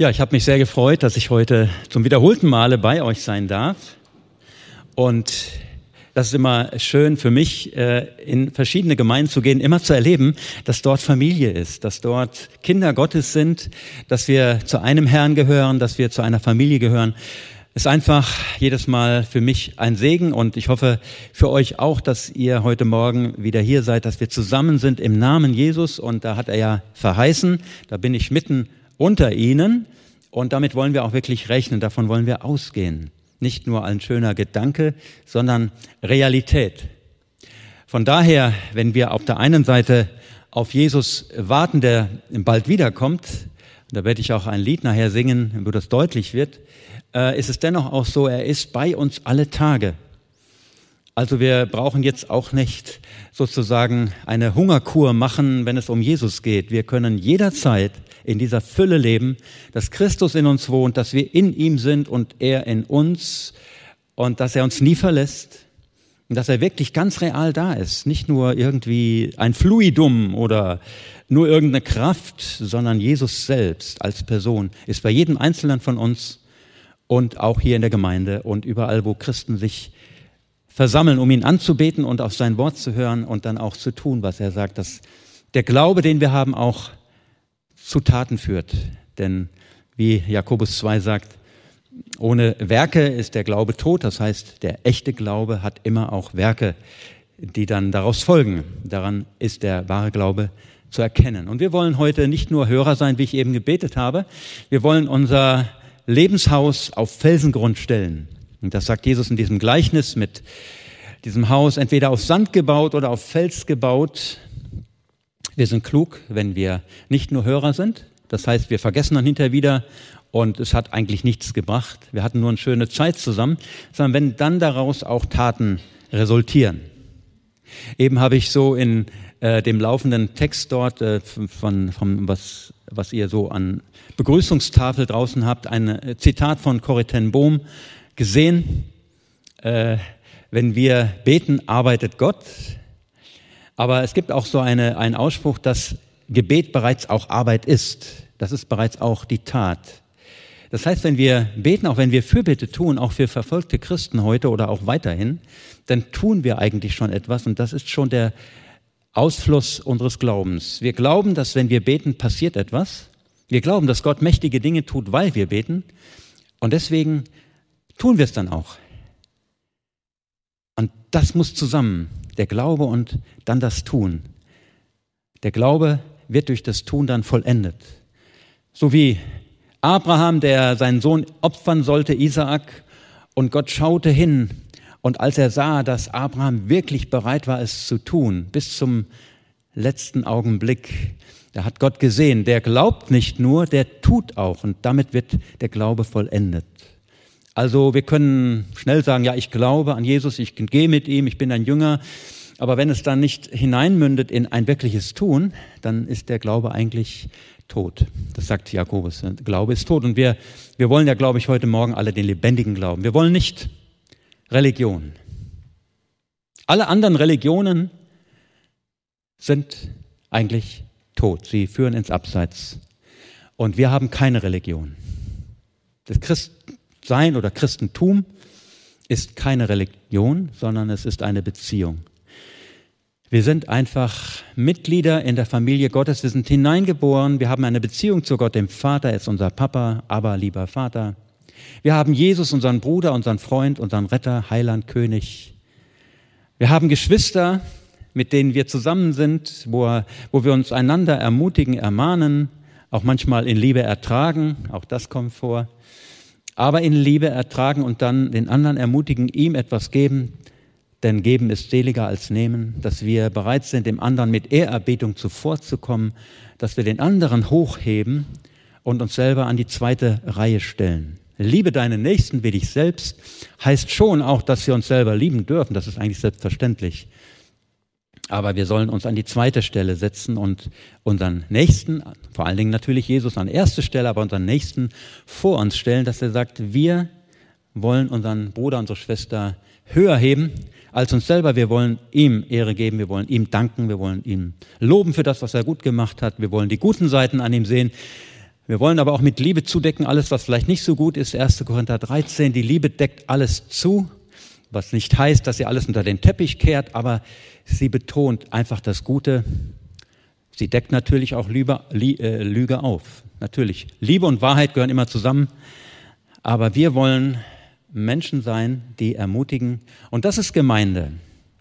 Ja, ich habe mich sehr gefreut, dass ich heute zum wiederholten Male bei euch sein darf. Und das ist immer schön für mich, äh, in verschiedene Gemeinden zu gehen, immer zu erleben, dass dort Familie ist, dass dort Kinder Gottes sind, dass wir zu einem Herrn gehören, dass wir zu einer Familie gehören. Ist einfach jedes Mal für mich ein Segen und ich hoffe für euch auch, dass ihr heute Morgen wieder hier seid, dass wir zusammen sind im Namen Jesus und da hat er ja verheißen, da bin ich mitten unter ihnen. Und damit wollen wir auch wirklich rechnen, davon wollen wir ausgehen. Nicht nur ein schöner Gedanke, sondern Realität. Von daher, wenn wir auf der einen Seite auf Jesus warten, der bald wiederkommt, da werde ich auch ein Lied nachher singen, wo das deutlich wird, äh, ist es dennoch auch so, er ist bei uns alle Tage. Also wir brauchen jetzt auch nicht sozusagen eine Hungerkur machen, wenn es um Jesus geht. Wir können jederzeit in dieser Fülle leben, dass Christus in uns wohnt, dass wir in ihm sind und er in uns und dass er uns nie verlässt und dass er wirklich ganz real da ist. Nicht nur irgendwie ein Fluidum oder nur irgendeine Kraft, sondern Jesus selbst als Person ist bei jedem Einzelnen von uns und auch hier in der Gemeinde und überall, wo Christen sich versammeln, um ihn anzubeten und auf sein Wort zu hören und dann auch zu tun, was er sagt, dass der Glaube, den wir haben, auch zu Taten führt. Denn wie Jakobus 2 sagt, ohne Werke ist der Glaube tot. Das heißt, der echte Glaube hat immer auch Werke, die dann daraus folgen. Daran ist der wahre Glaube zu erkennen. Und wir wollen heute nicht nur Hörer sein, wie ich eben gebetet habe. Wir wollen unser Lebenshaus auf Felsengrund stellen. Und das sagt Jesus in diesem Gleichnis mit diesem Haus entweder auf Sand gebaut oder auf Fels gebaut. Wir sind klug, wenn wir nicht nur Hörer sind. Das heißt, wir vergessen dann hinterher wieder und es hat eigentlich nichts gebracht. Wir hatten nur eine schöne Zeit zusammen, sondern wenn dann daraus auch Taten resultieren. Eben habe ich so in äh, dem laufenden Text dort äh, von, von was, was ihr so an Begrüßungstafel draußen habt, ein äh, Zitat von Corrie Bohm gesehen. Äh, wenn wir beten, arbeitet Gott. Aber es gibt auch so eine, einen Ausspruch, dass Gebet bereits auch Arbeit ist. Das ist bereits auch die Tat. Das heißt, wenn wir beten, auch wenn wir Fürbitte tun, auch für verfolgte Christen heute oder auch weiterhin, dann tun wir eigentlich schon etwas und das ist schon der Ausfluss unseres Glaubens. Wir glauben, dass wenn wir beten, passiert etwas. Wir glauben, dass Gott mächtige Dinge tut, weil wir beten. Und deswegen tun wir es dann auch. Und das muss zusammen der Glaube und dann das Tun. Der Glaube wird durch das Tun dann vollendet. So wie Abraham, der seinen Sohn opfern sollte, Isaak, und Gott schaute hin und als er sah, dass Abraham wirklich bereit war, es zu tun, bis zum letzten Augenblick, da hat Gott gesehen, der glaubt nicht nur, der tut auch und damit wird der Glaube vollendet. Also wir können schnell sagen, ja, ich glaube an Jesus, ich gehe mit ihm, ich bin ein Jünger. Aber wenn es dann nicht hineinmündet in ein wirkliches Tun, dann ist der Glaube eigentlich tot. Das sagt Jakobus. Glaube ist tot. Und wir, wir wollen ja, glaube ich, heute Morgen alle den lebendigen Glauben. Wir wollen nicht Religion. Alle anderen Religionen sind eigentlich tot. Sie führen ins Abseits. Und wir haben keine Religion. Das Christ sein oder Christentum ist keine Religion, sondern es ist eine Beziehung. Wir sind einfach Mitglieder in der Familie Gottes. Wir sind hineingeboren. Wir haben eine Beziehung zu Gott, dem Vater. Er ist unser Papa, aber lieber Vater. Wir haben Jesus, unseren Bruder, unseren Freund, unseren Retter, Heiland, König. Wir haben Geschwister, mit denen wir zusammen sind, wo, wo wir uns einander ermutigen, ermahnen, auch manchmal in Liebe ertragen. Auch das kommt vor aber in Liebe ertragen und dann den anderen ermutigen, ihm etwas geben, denn geben ist seliger als nehmen, dass wir bereit sind, dem anderen mit Ehrerbietung zuvorzukommen, dass wir den anderen hochheben und uns selber an die zweite Reihe stellen. Liebe deinen Nächsten wie dich selbst heißt schon auch, dass wir uns selber lieben dürfen. Das ist eigentlich selbstverständlich. Aber wir sollen uns an die zweite Stelle setzen und unseren Nächsten, vor allen Dingen natürlich Jesus an erste Stelle, aber unseren Nächsten vor uns stellen, dass er sagt, wir wollen unseren Bruder, unsere Schwester höher heben als uns selber. Wir wollen ihm Ehre geben, wir wollen ihm danken, wir wollen ihm loben für das, was er gut gemacht hat, wir wollen die guten Seiten an ihm sehen. Wir wollen aber auch mit Liebe zudecken, alles, was vielleicht nicht so gut ist. 1. Korinther 13, die Liebe deckt alles zu, was nicht heißt, dass sie alles unter den Teppich kehrt, aber sie betont einfach das Gute. Sie deckt natürlich auch Lüge, äh, Lüge auf. Natürlich. Liebe und Wahrheit gehören immer zusammen. Aber wir wollen Menschen sein, die ermutigen. Und das ist Gemeinde.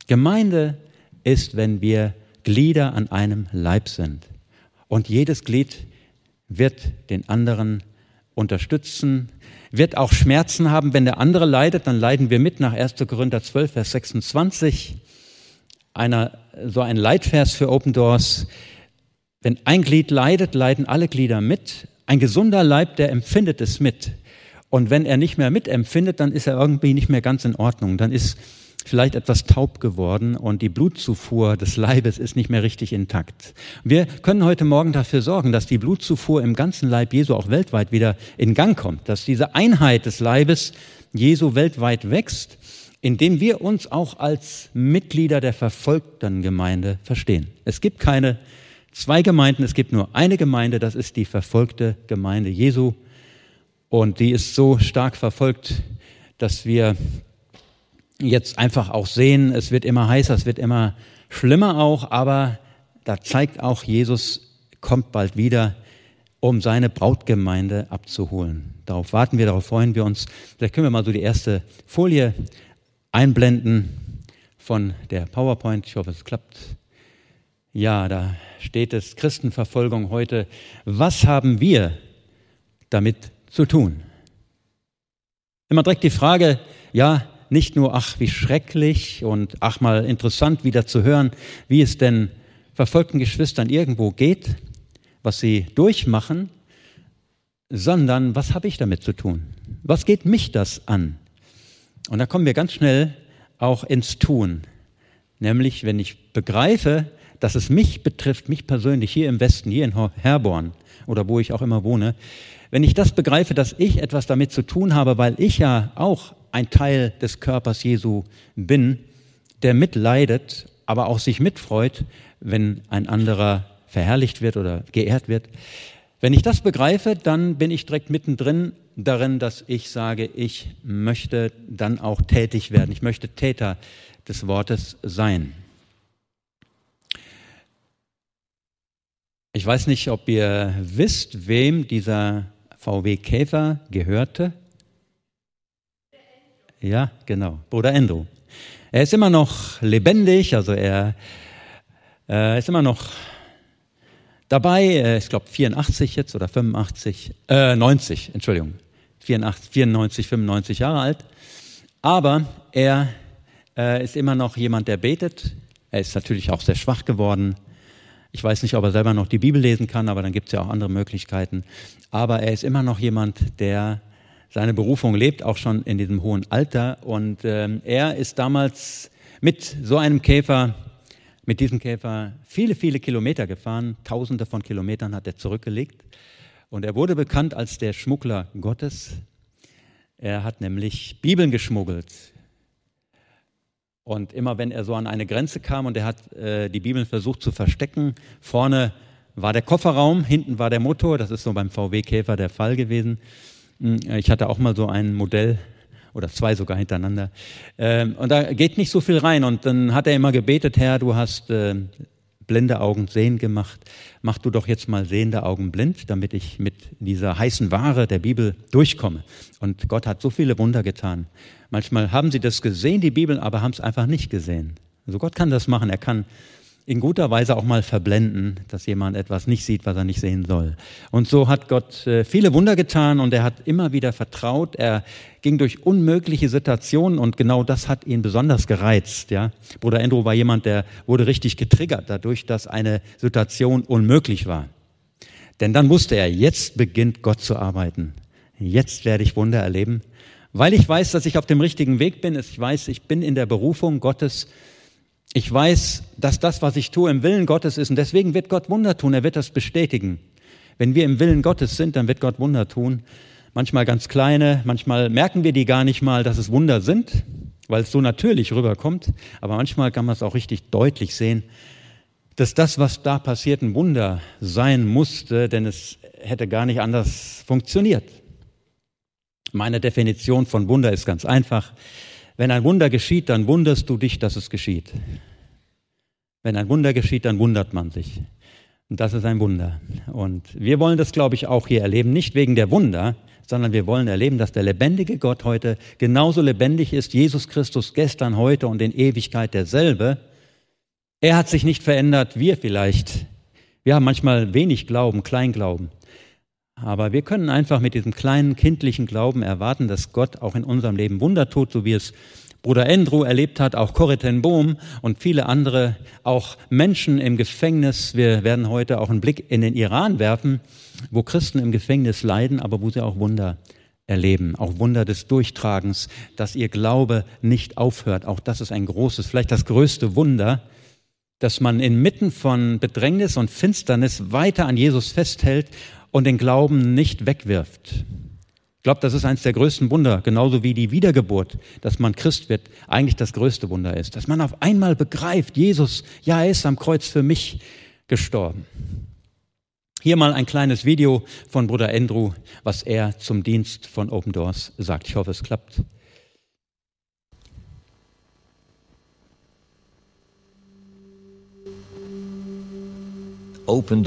Gemeinde ist, wenn wir Glieder an einem Leib sind. Und jedes Glied wird den anderen unterstützen, wird auch Schmerzen haben. Wenn der andere leidet, dann leiden wir mit nach 1. Korinther 12, Vers 26. Einer, so ein Leitvers für Open Doors. Wenn ein Glied leidet, leiden alle Glieder mit. Ein gesunder Leib, der empfindet es mit. Und wenn er nicht mehr mitempfindet, dann ist er irgendwie nicht mehr ganz in Ordnung. Dann ist vielleicht etwas taub geworden und die Blutzufuhr des Leibes ist nicht mehr richtig intakt. Wir können heute Morgen dafür sorgen, dass die Blutzufuhr im ganzen Leib Jesu auch weltweit wieder in Gang kommt, dass diese Einheit des Leibes Jesu weltweit wächst, indem wir uns auch als Mitglieder der verfolgten Gemeinde verstehen. Es gibt keine zwei Gemeinden, es gibt nur eine Gemeinde, das ist die verfolgte Gemeinde Jesu. Und die ist so stark verfolgt, dass wir jetzt einfach auch sehen, es wird immer heißer, es wird immer schlimmer auch, aber da zeigt auch, Jesus kommt bald wieder, um seine Brautgemeinde abzuholen. Darauf warten wir, darauf freuen wir uns. Vielleicht können wir mal so die erste Folie einblenden von der PowerPoint. Ich hoffe, es klappt. Ja, da steht es, Christenverfolgung heute. Was haben wir damit zu tun? Immer direkt die Frage, ja, nicht nur, ach, wie schrecklich und ach, mal interessant wieder zu hören, wie es denn verfolgten Geschwistern irgendwo geht, was sie durchmachen, sondern was habe ich damit zu tun? Was geht mich das an? Und da kommen wir ganz schnell auch ins Tun. Nämlich, wenn ich begreife, dass es mich betrifft, mich persönlich hier im Westen, hier in Herborn oder wo ich auch immer wohne, wenn ich das begreife, dass ich etwas damit zu tun habe, weil ich ja auch ein Teil des Körpers Jesu bin, der mitleidet, aber auch sich mitfreut, wenn ein anderer verherrlicht wird oder geehrt wird. Wenn ich das begreife, dann bin ich direkt mittendrin darin, dass ich sage, ich möchte dann auch tätig werden. Ich möchte Täter des Wortes sein. Ich weiß nicht, ob ihr wisst, wem dieser VW Käfer gehörte. Ja, genau, Bruder Andrew. Er ist immer noch lebendig, also er äh, ist immer noch dabei. Ich glaube 84 jetzt oder 85, äh, 90, Entschuldigung, 84, 94, 95 Jahre alt. Aber er äh, ist immer noch jemand, der betet. Er ist natürlich auch sehr schwach geworden. Ich weiß nicht, ob er selber noch die Bibel lesen kann, aber dann gibt es ja auch andere Möglichkeiten. Aber er ist immer noch jemand, der seine Berufung lebt, auch schon in diesem hohen Alter. Und ähm, er ist damals mit so einem Käfer, mit diesem Käfer viele, viele Kilometer gefahren. Tausende von Kilometern hat er zurückgelegt. Und er wurde bekannt als der Schmuggler Gottes. Er hat nämlich Bibeln geschmuggelt. Und immer wenn er so an eine Grenze kam und er hat äh, die Bibeln versucht zu verstecken, vorne war der Kofferraum, hinten war der Motor, das ist so beim VW Käfer der Fall gewesen. Hm, ich hatte auch mal so ein Modell oder zwei sogar hintereinander. Ähm, und da geht nicht so viel rein. Und dann hat er immer gebetet, Herr, du hast äh, blinde Augen sehen gemacht. Mach du doch jetzt mal sehende Augen blind, damit ich mit dieser heißen Ware der Bibel durchkomme. Und Gott hat so viele Wunder getan. Manchmal haben sie das gesehen, die Bibel, aber haben es einfach nicht gesehen. Also Gott kann das machen. Er kann in guter Weise auch mal verblenden, dass jemand etwas nicht sieht, was er nicht sehen soll. Und so hat Gott äh, viele Wunder getan und er hat immer wieder vertraut. Er ging durch unmögliche Situationen und genau das hat ihn besonders gereizt. Ja, Bruder Andrew war jemand, der wurde richtig getriggert dadurch, dass eine Situation unmöglich war. Denn dann wusste er, jetzt beginnt Gott zu arbeiten. Jetzt werde ich Wunder erleben, weil ich weiß, dass ich auf dem richtigen Weg bin. Ich weiß, ich bin in der Berufung Gottes ich weiß, dass das, was ich tue, im Willen Gottes ist und deswegen wird Gott Wunder tun, er wird das bestätigen. Wenn wir im Willen Gottes sind, dann wird Gott Wunder tun. Manchmal ganz kleine, manchmal merken wir die gar nicht mal, dass es Wunder sind, weil es so natürlich rüberkommt. Aber manchmal kann man es auch richtig deutlich sehen. dass das, was da passiert, ein Wunder sein musste, denn es hätte gar nicht anders funktioniert. Meine Definition von Wunder ist ganz einfach. Wenn ein Wunder geschieht, dann wunderst du dich, dass es geschieht. Wenn ein Wunder geschieht, dann wundert man sich. Und das ist ein Wunder. Und wir wollen das, glaube ich, auch hier erleben, nicht wegen der Wunder, sondern wir wollen erleben, dass der lebendige Gott heute genauso lebendig ist, Jesus Christus gestern, heute und in Ewigkeit derselbe. Er hat sich nicht verändert, wir vielleicht. Wir haben manchmal wenig Glauben, Kleinglauben. Aber wir können einfach mit diesem kleinen kindlichen Glauben erwarten, dass Gott auch in unserem Leben Wunder tut, so wie es Bruder Andrew erlebt hat, auch Corrie Bohm und viele andere, auch Menschen im Gefängnis. Wir werden heute auch einen Blick in den Iran werfen, wo Christen im Gefängnis leiden, aber wo sie auch Wunder erleben, auch Wunder des Durchtragens, dass ihr Glaube nicht aufhört. Auch das ist ein großes, vielleicht das größte Wunder, dass man inmitten von Bedrängnis und Finsternis weiter an Jesus festhält und den Glauben nicht wegwirft. Ich glaube, das ist eines der größten Wunder, genauso wie die Wiedergeburt, dass man Christ wird, eigentlich das größte Wunder ist. Dass man auf einmal begreift, Jesus, ja, er ist am Kreuz für mich gestorben. Hier mal ein kleines Video von Bruder Andrew, was er zum Dienst von Open Doors sagt. Ich hoffe, es klappt. Open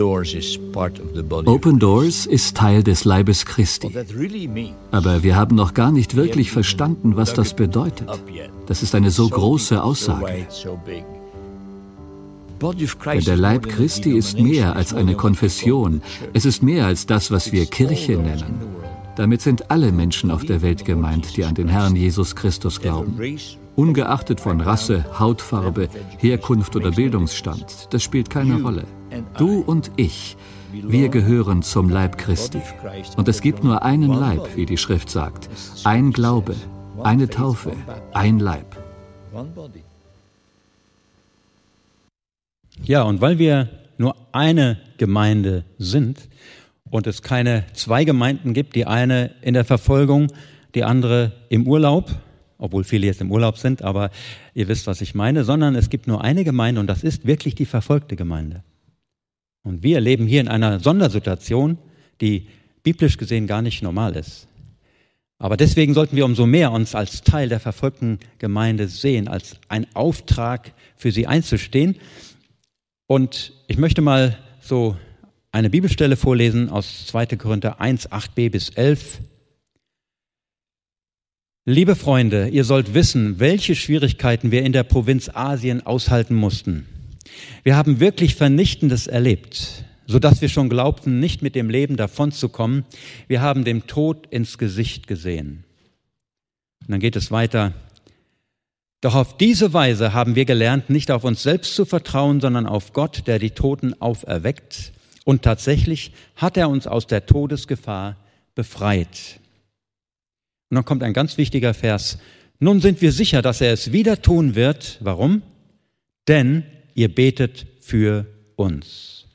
Doors ist Teil des Leibes Christi. Aber wir haben noch gar nicht wirklich verstanden, was das bedeutet. Das ist eine so große Aussage. Denn der Leib Christi ist mehr als eine Konfession. Es ist mehr als das, was wir Kirche nennen. Damit sind alle Menschen auf der Welt gemeint, die an den Herrn Jesus Christus glauben. Ungeachtet von Rasse, Hautfarbe, Herkunft oder Bildungsstand. Das spielt keine Rolle. Du und ich, wir gehören zum Leib Christi. Und es gibt nur einen Leib, wie die Schrift sagt. Ein Glaube, eine Taufe, ein Leib. Ja, und weil wir nur eine Gemeinde sind und es keine zwei Gemeinden gibt, die eine in der Verfolgung, die andere im Urlaub, obwohl viele jetzt im Urlaub sind, aber ihr wisst, was ich meine, sondern es gibt nur eine Gemeinde und das ist wirklich die verfolgte Gemeinde. Und wir leben hier in einer Sondersituation, die biblisch gesehen gar nicht normal ist. Aber deswegen sollten wir umso mehr uns als Teil der verfolgten Gemeinde sehen, als ein Auftrag für sie einzustehen. Und ich möchte mal so eine Bibelstelle vorlesen aus 2. Korinther 1, 8b bis 11. Liebe Freunde, ihr sollt wissen, welche Schwierigkeiten wir in der Provinz Asien aushalten mussten. Wir haben wirklich Vernichtendes erlebt, so dass wir schon glaubten, nicht mit dem Leben davonzukommen. Wir haben dem Tod ins Gesicht gesehen. Und dann geht es weiter. Doch auf diese Weise haben wir gelernt, nicht auf uns selbst zu vertrauen, sondern auf Gott, der die Toten auferweckt. Und tatsächlich hat er uns aus der Todesgefahr befreit. Und dann kommt ein ganz wichtiger Vers. Nun sind wir sicher, dass er es wieder tun wird. Warum? Denn ihr betet für uns.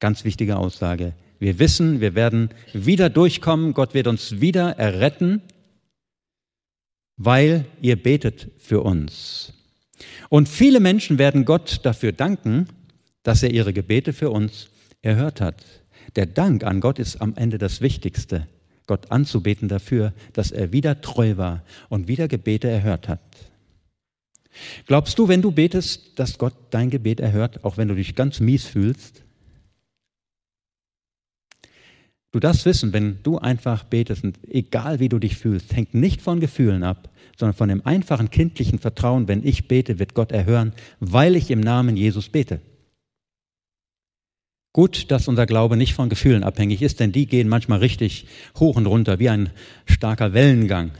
Ganz wichtige Aussage. Wir wissen, wir werden wieder durchkommen, Gott wird uns wieder erretten, weil ihr betet für uns. Und viele Menschen werden Gott dafür danken, dass er ihre Gebete für uns erhört hat. Der Dank an Gott ist am Ende das Wichtigste. Gott anzubeten dafür, dass er wieder treu war und wieder Gebete erhört hat. Glaubst du, wenn du betest, dass Gott dein Gebet erhört, auch wenn du dich ganz mies fühlst? Du darfst wissen, wenn du einfach betest, und egal wie du dich fühlst, hängt nicht von Gefühlen ab, sondern von dem einfachen kindlichen Vertrauen, wenn ich bete, wird Gott erhören, weil ich im Namen Jesus bete. Gut, dass unser Glaube nicht von Gefühlen abhängig ist, denn die gehen manchmal richtig hoch und runter, wie ein starker Wellengang.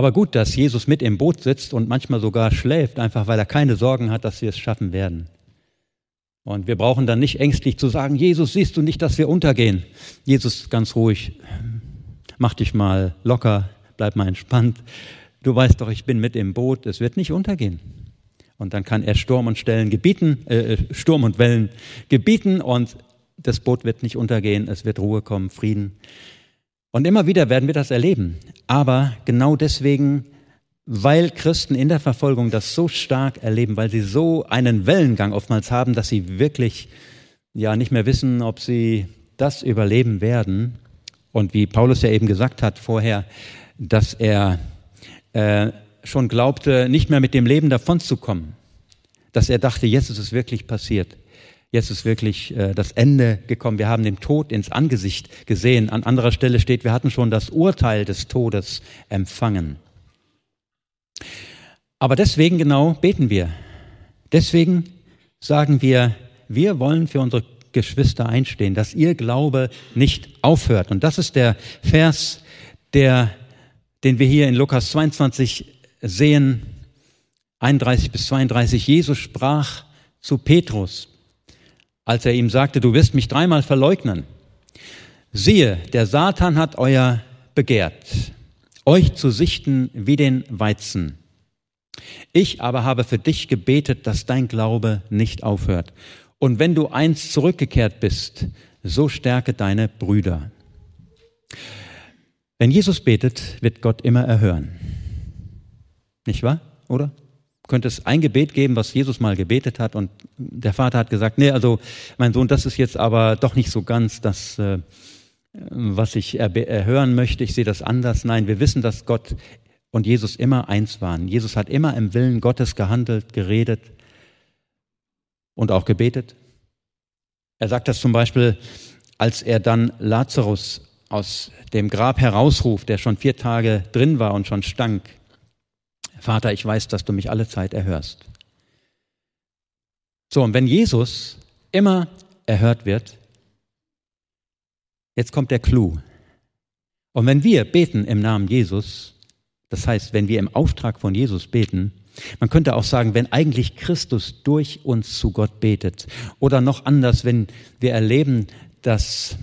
Aber gut, dass Jesus mit im Boot sitzt und manchmal sogar schläft, einfach weil er keine Sorgen hat, dass wir es schaffen werden. Und wir brauchen dann nicht ängstlich zu sagen, Jesus, siehst du nicht, dass wir untergehen? Jesus, ganz ruhig, mach dich mal locker, bleib mal entspannt. Du weißt doch, ich bin mit im Boot, es wird nicht untergehen. Und dann kann er Sturm und Stellen gebieten, äh, Sturm und Wellen gebieten und das Boot wird nicht untergehen, es wird Ruhe kommen, Frieden. Und immer wieder werden wir das erleben. Aber genau deswegen weil Christen in der Verfolgung das so stark erleben, weil sie so einen Wellengang oftmals haben, dass sie wirklich ja nicht mehr wissen, ob sie das überleben werden. Und wie Paulus ja eben gesagt hat vorher, dass er äh, schon glaubte, nicht mehr mit dem Leben davonzukommen, dass er dachte, jetzt ist es wirklich passiert. Jetzt ist wirklich äh, das Ende gekommen. Wir haben den Tod ins Angesicht gesehen. An anderer Stelle steht, wir hatten schon das Urteil des Todes empfangen. Aber deswegen genau beten wir. Deswegen sagen wir, wir wollen für unsere Geschwister einstehen, dass ihr Glaube nicht aufhört. Und das ist der Vers, der, den wir hier in Lukas 22 sehen, 31 bis 32. Jesus sprach zu Petrus, als er ihm sagte, du wirst mich dreimal verleugnen. Siehe, der Satan hat euer begehrt, euch zu sichten wie den Weizen. Ich aber habe für dich gebetet, dass dein Glaube nicht aufhört. Und wenn du einst zurückgekehrt bist, so stärke deine Brüder. Wenn Jesus betet, wird Gott immer erhören. Nicht wahr? Oder? Könnte es ein Gebet geben, was Jesus mal gebetet hat und der Vater hat gesagt, nee, also mein Sohn, das ist jetzt aber doch nicht so ganz das, äh, was ich erhören möchte. Ich sehe das anders. Nein, wir wissen, dass Gott und Jesus immer eins waren. Jesus hat immer im Willen Gottes gehandelt, geredet und auch gebetet. Er sagt das zum Beispiel, als er dann Lazarus aus dem Grab herausruft, der schon vier Tage drin war und schon stank. Vater, ich weiß, dass du mich alle Zeit erhörst. So, und wenn Jesus immer erhört wird, jetzt kommt der Clou. Und wenn wir beten im Namen Jesus, das heißt, wenn wir im Auftrag von Jesus beten, man könnte auch sagen, wenn eigentlich Christus durch uns zu Gott betet. Oder noch anders, wenn wir erleben, dass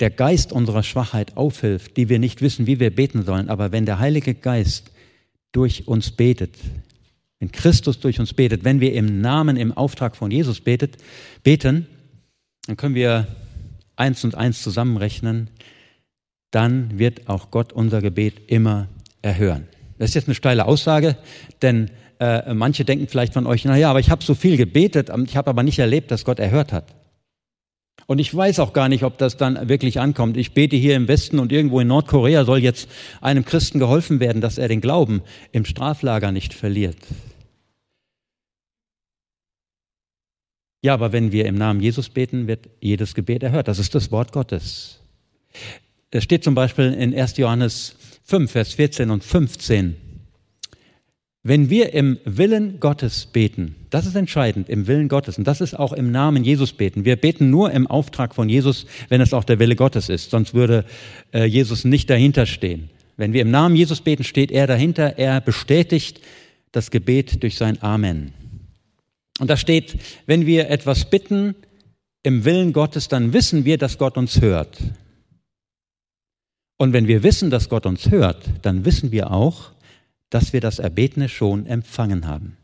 der Geist unserer Schwachheit aufhilft, die wir nicht wissen, wie wir beten sollen, aber wenn der Heilige Geist durch uns betet, wenn Christus durch uns betet, wenn wir im Namen, im Auftrag von Jesus betet, beten, dann können wir eins und eins zusammenrechnen, dann wird auch Gott unser Gebet immer erhören. Das ist jetzt eine steile Aussage, denn äh, manche denken vielleicht von euch, na ja, aber ich habe so viel gebetet, ich habe aber nicht erlebt, dass Gott erhört hat. Und ich weiß auch gar nicht, ob das dann wirklich ankommt. Ich bete hier im Westen und irgendwo in Nordkorea soll jetzt einem Christen geholfen werden, dass er den Glauben im Straflager nicht verliert. Ja, aber wenn wir im Namen Jesus beten, wird jedes Gebet erhört. Das ist das Wort Gottes. Es steht zum Beispiel in 1. Johannes 5, Vers 14 und 15. Wenn wir im Willen Gottes beten, das ist entscheidend, im Willen Gottes, und das ist auch im Namen Jesus beten. Wir beten nur im Auftrag von Jesus, wenn es auch der Wille Gottes ist, sonst würde äh, Jesus nicht dahinter stehen. Wenn wir im Namen Jesus beten, steht er dahinter, er bestätigt das Gebet durch sein Amen. Und da steht, wenn wir etwas bitten im Willen Gottes, dann wissen wir, dass Gott uns hört. Und wenn wir wissen, dass Gott uns hört, dann wissen wir auch, dass wir das Erbetene schon empfangen haben.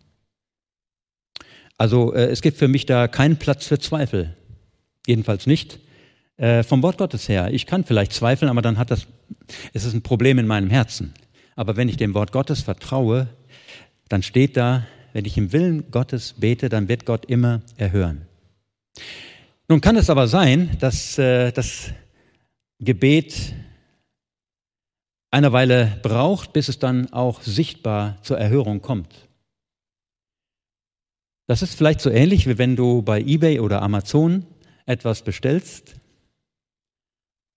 Also äh, es gibt für mich da keinen Platz für Zweifel. Jedenfalls nicht äh, vom Wort Gottes her. Ich kann vielleicht zweifeln, aber dann hat das, es ist ein Problem in meinem Herzen. Aber wenn ich dem Wort Gottes vertraue, dann steht da, wenn ich im Willen Gottes bete, dann wird Gott immer erhören. Nun kann es aber sein, dass äh, das Gebet eine Weile braucht, bis es dann auch sichtbar zur Erhörung kommt. Das ist vielleicht so ähnlich, wie wenn du bei eBay oder Amazon etwas bestellst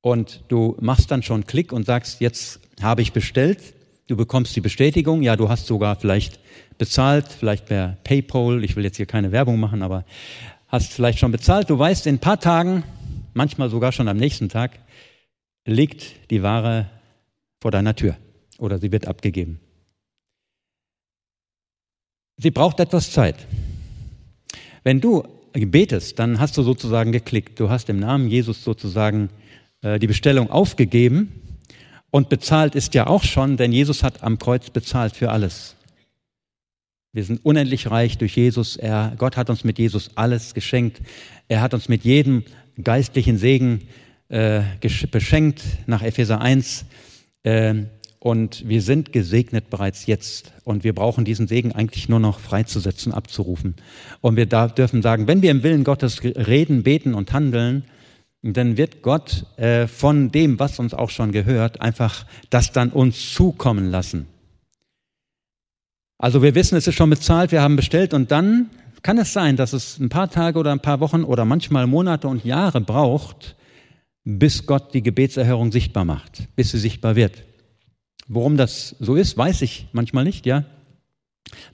und du machst dann schon Klick und sagst, jetzt habe ich bestellt, du bekommst die Bestätigung, ja, du hast sogar vielleicht bezahlt, vielleicht per PayPal, ich will jetzt hier keine Werbung machen, aber hast vielleicht schon bezahlt, du weißt, in ein paar Tagen, manchmal sogar schon am nächsten Tag, liegt die Ware vor deiner Tür oder sie wird abgegeben. Sie braucht etwas Zeit. Wenn du betest, dann hast du sozusagen geklickt. Du hast im Namen Jesus sozusagen äh, die Bestellung aufgegeben und bezahlt ist ja auch schon, denn Jesus hat am Kreuz bezahlt für alles. Wir sind unendlich reich durch Jesus. Er, Gott hat uns mit Jesus alles geschenkt. Er hat uns mit jedem geistlichen Segen äh, beschenkt nach Epheser 1. Ähm, Und wir sind gesegnet bereits jetzt. Und wir brauchen diesen Segen eigentlich nur noch freizusetzen, abzurufen. Und wir dürfen sagen, wenn wir im Willen Gottes reden, beten und handeln, dann wird Gott äh, von dem, was uns auch schon gehört, einfach das dann uns zukommen lassen. Also wir wissen, es ist schon bezahlt, wir haben bestellt und dann kann es sein, dass es ein paar Tage oder ein paar Wochen oder manchmal Monate und Jahre braucht, bis Gott die Gebetserhörung sichtbar macht, bis sie sichtbar wird. Worum das so ist, weiß ich manchmal nicht, ja.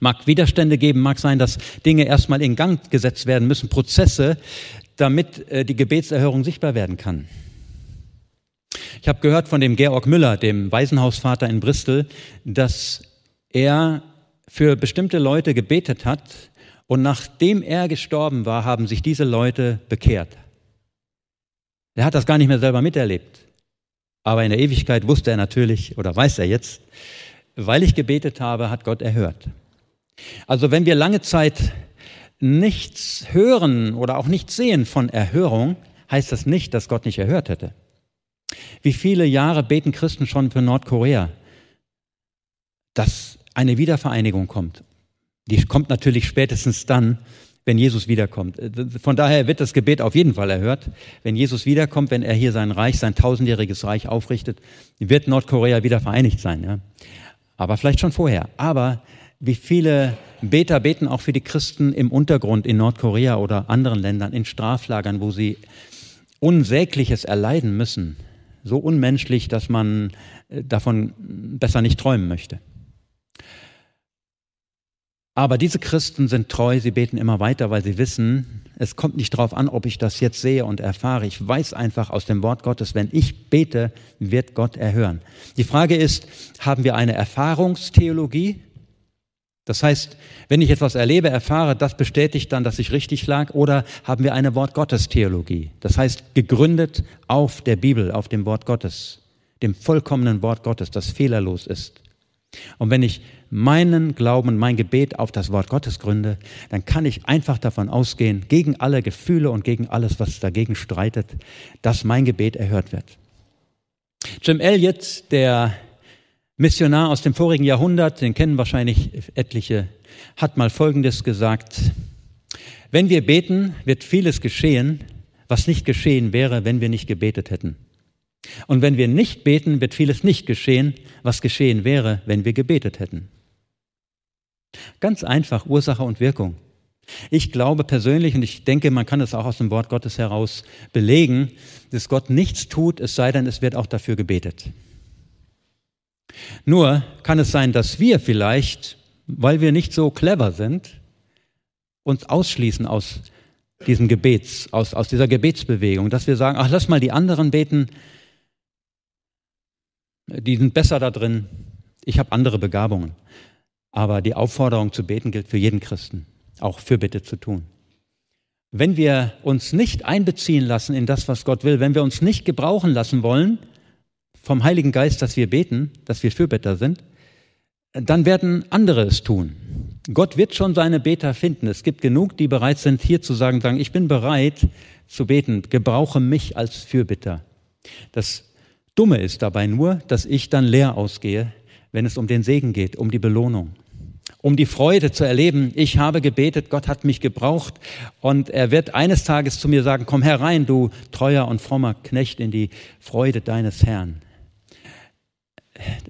Mag Widerstände geben, mag sein, dass Dinge erstmal in Gang gesetzt werden müssen, Prozesse, damit äh, die Gebetserhörung sichtbar werden kann. Ich habe gehört von dem Georg Müller, dem Waisenhausvater in Bristol, dass er für bestimmte Leute gebetet hat und nachdem er gestorben war, haben sich diese Leute bekehrt. Er hat das gar nicht mehr selber miterlebt. Aber in der Ewigkeit wusste er natürlich, oder weiß er jetzt, weil ich gebetet habe, hat Gott erhört. Also wenn wir lange Zeit nichts hören oder auch nichts sehen von Erhörung, heißt das nicht, dass Gott nicht erhört hätte. Wie viele Jahre beten Christen schon für Nordkorea, dass eine Wiedervereinigung kommt? Die kommt natürlich spätestens dann, wenn Jesus wiederkommt. Von daher wird das Gebet auf jeden Fall erhört. Wenn Jesus wiederkommt, wenn er hier sein Reich, sein tausendjähriges Reich aufrichtet, wird Nordkorea wieder vereinigt sein. Ja? Aber vielleicht schon vorher. Aber wie viele Beter beten auch für die Christen im Untergrund in Nordkorea oder anderen Ländern, in Straflagern, wo sie Unsägliches erleiden müssen. So unmenschlich, dass man äh, davon besser nicht träumen möchte. Aber diese Christen sind treu, sie beten immer weiter, weil sie wissen, es kommt nicht darauf an, ob ich das jetzt sehe und erfahre. Ich weiß einfach aus dem Wort Gottes, wenn ich bete, wird Gott erhören. Die Frage ist, haben wir eine Erfahrungstheologie? Das heißt, wenn ich etwas erlebe, erfahre, das bestätigt dann, dass ich richtig lag, oder haben wir eine Wort Gottes Theologie? Das heißt, gegründet auf der Bibel, auf dem Wort Gottes, dem vollkommenen Wort Gottes, das fehlerlos ist. Und wenn ich meinen Glauben, mein Gebet auf das Wort Gottes gründe, dann kann ich einfach davon ausgehen, gegen alle Gefühle und gegen alles, was dagegen streitet, dass mein Gebet erhört wird. Jim Elliot, der Missionar aus dem vorigen Jahrhundert, den kennen wahrscheinlich etliche, hat mal Folgendes gesagt. Wenn wir beten, wird vieles geschehen, was nicht geschehen wäre, wenn wir nicht gebetet hätten. Und wenn wir nicht beten, wird vieles nicht geschehen, was geschehen wäre, wenn wir gebetet hätten. Ganz einfach Ursache und Wirkung. Ich glaube persönlich, und ich denke, man kann es auch aus dem Wort Gottes heraus belegen, dass Gott nichts tut, es sei denn, es wird auch dafür gebetet. Nur kann es sein, dass wir vielleicht, weil wir nicht so clever sind, uns ausschließen aus diesem Gebets, aus, aus dieser Gebetsbewegung, dass wir sagen, ach, lass mal die anderen beten, die sind besser da drin. Ich habe andere Begabungen. Aber die Aufforderung zu beten gilt für jeden Christen, auch für Bitte zu tun. Wenn wir uns nicht einbeziehen lassen in das, was Gott will, wenn wir uns nicht gebrauchen lassen wollen vom Heiligen Geist, dass wir beten, dass wir Fürbitter sind, dann werden andere es tun. Gott wird schon seine Beter finden. Es gibt genug, die bereit sind, hier zu sagen, sagen, ich bin bereit zu beten, gebrauche mich als Fürbitter. Das Dumme ist dabei nur, dass ich dann leer ausgehe, wenn es um den Segen geht, um die Belohnung, um die Freude zu erleben. Ich habe gebetet, Gott hat mich gebraucht und er wird eines Tages zu mir sagen, komm herein, du treuer und frommer Knecht in die Freude deines Herrn.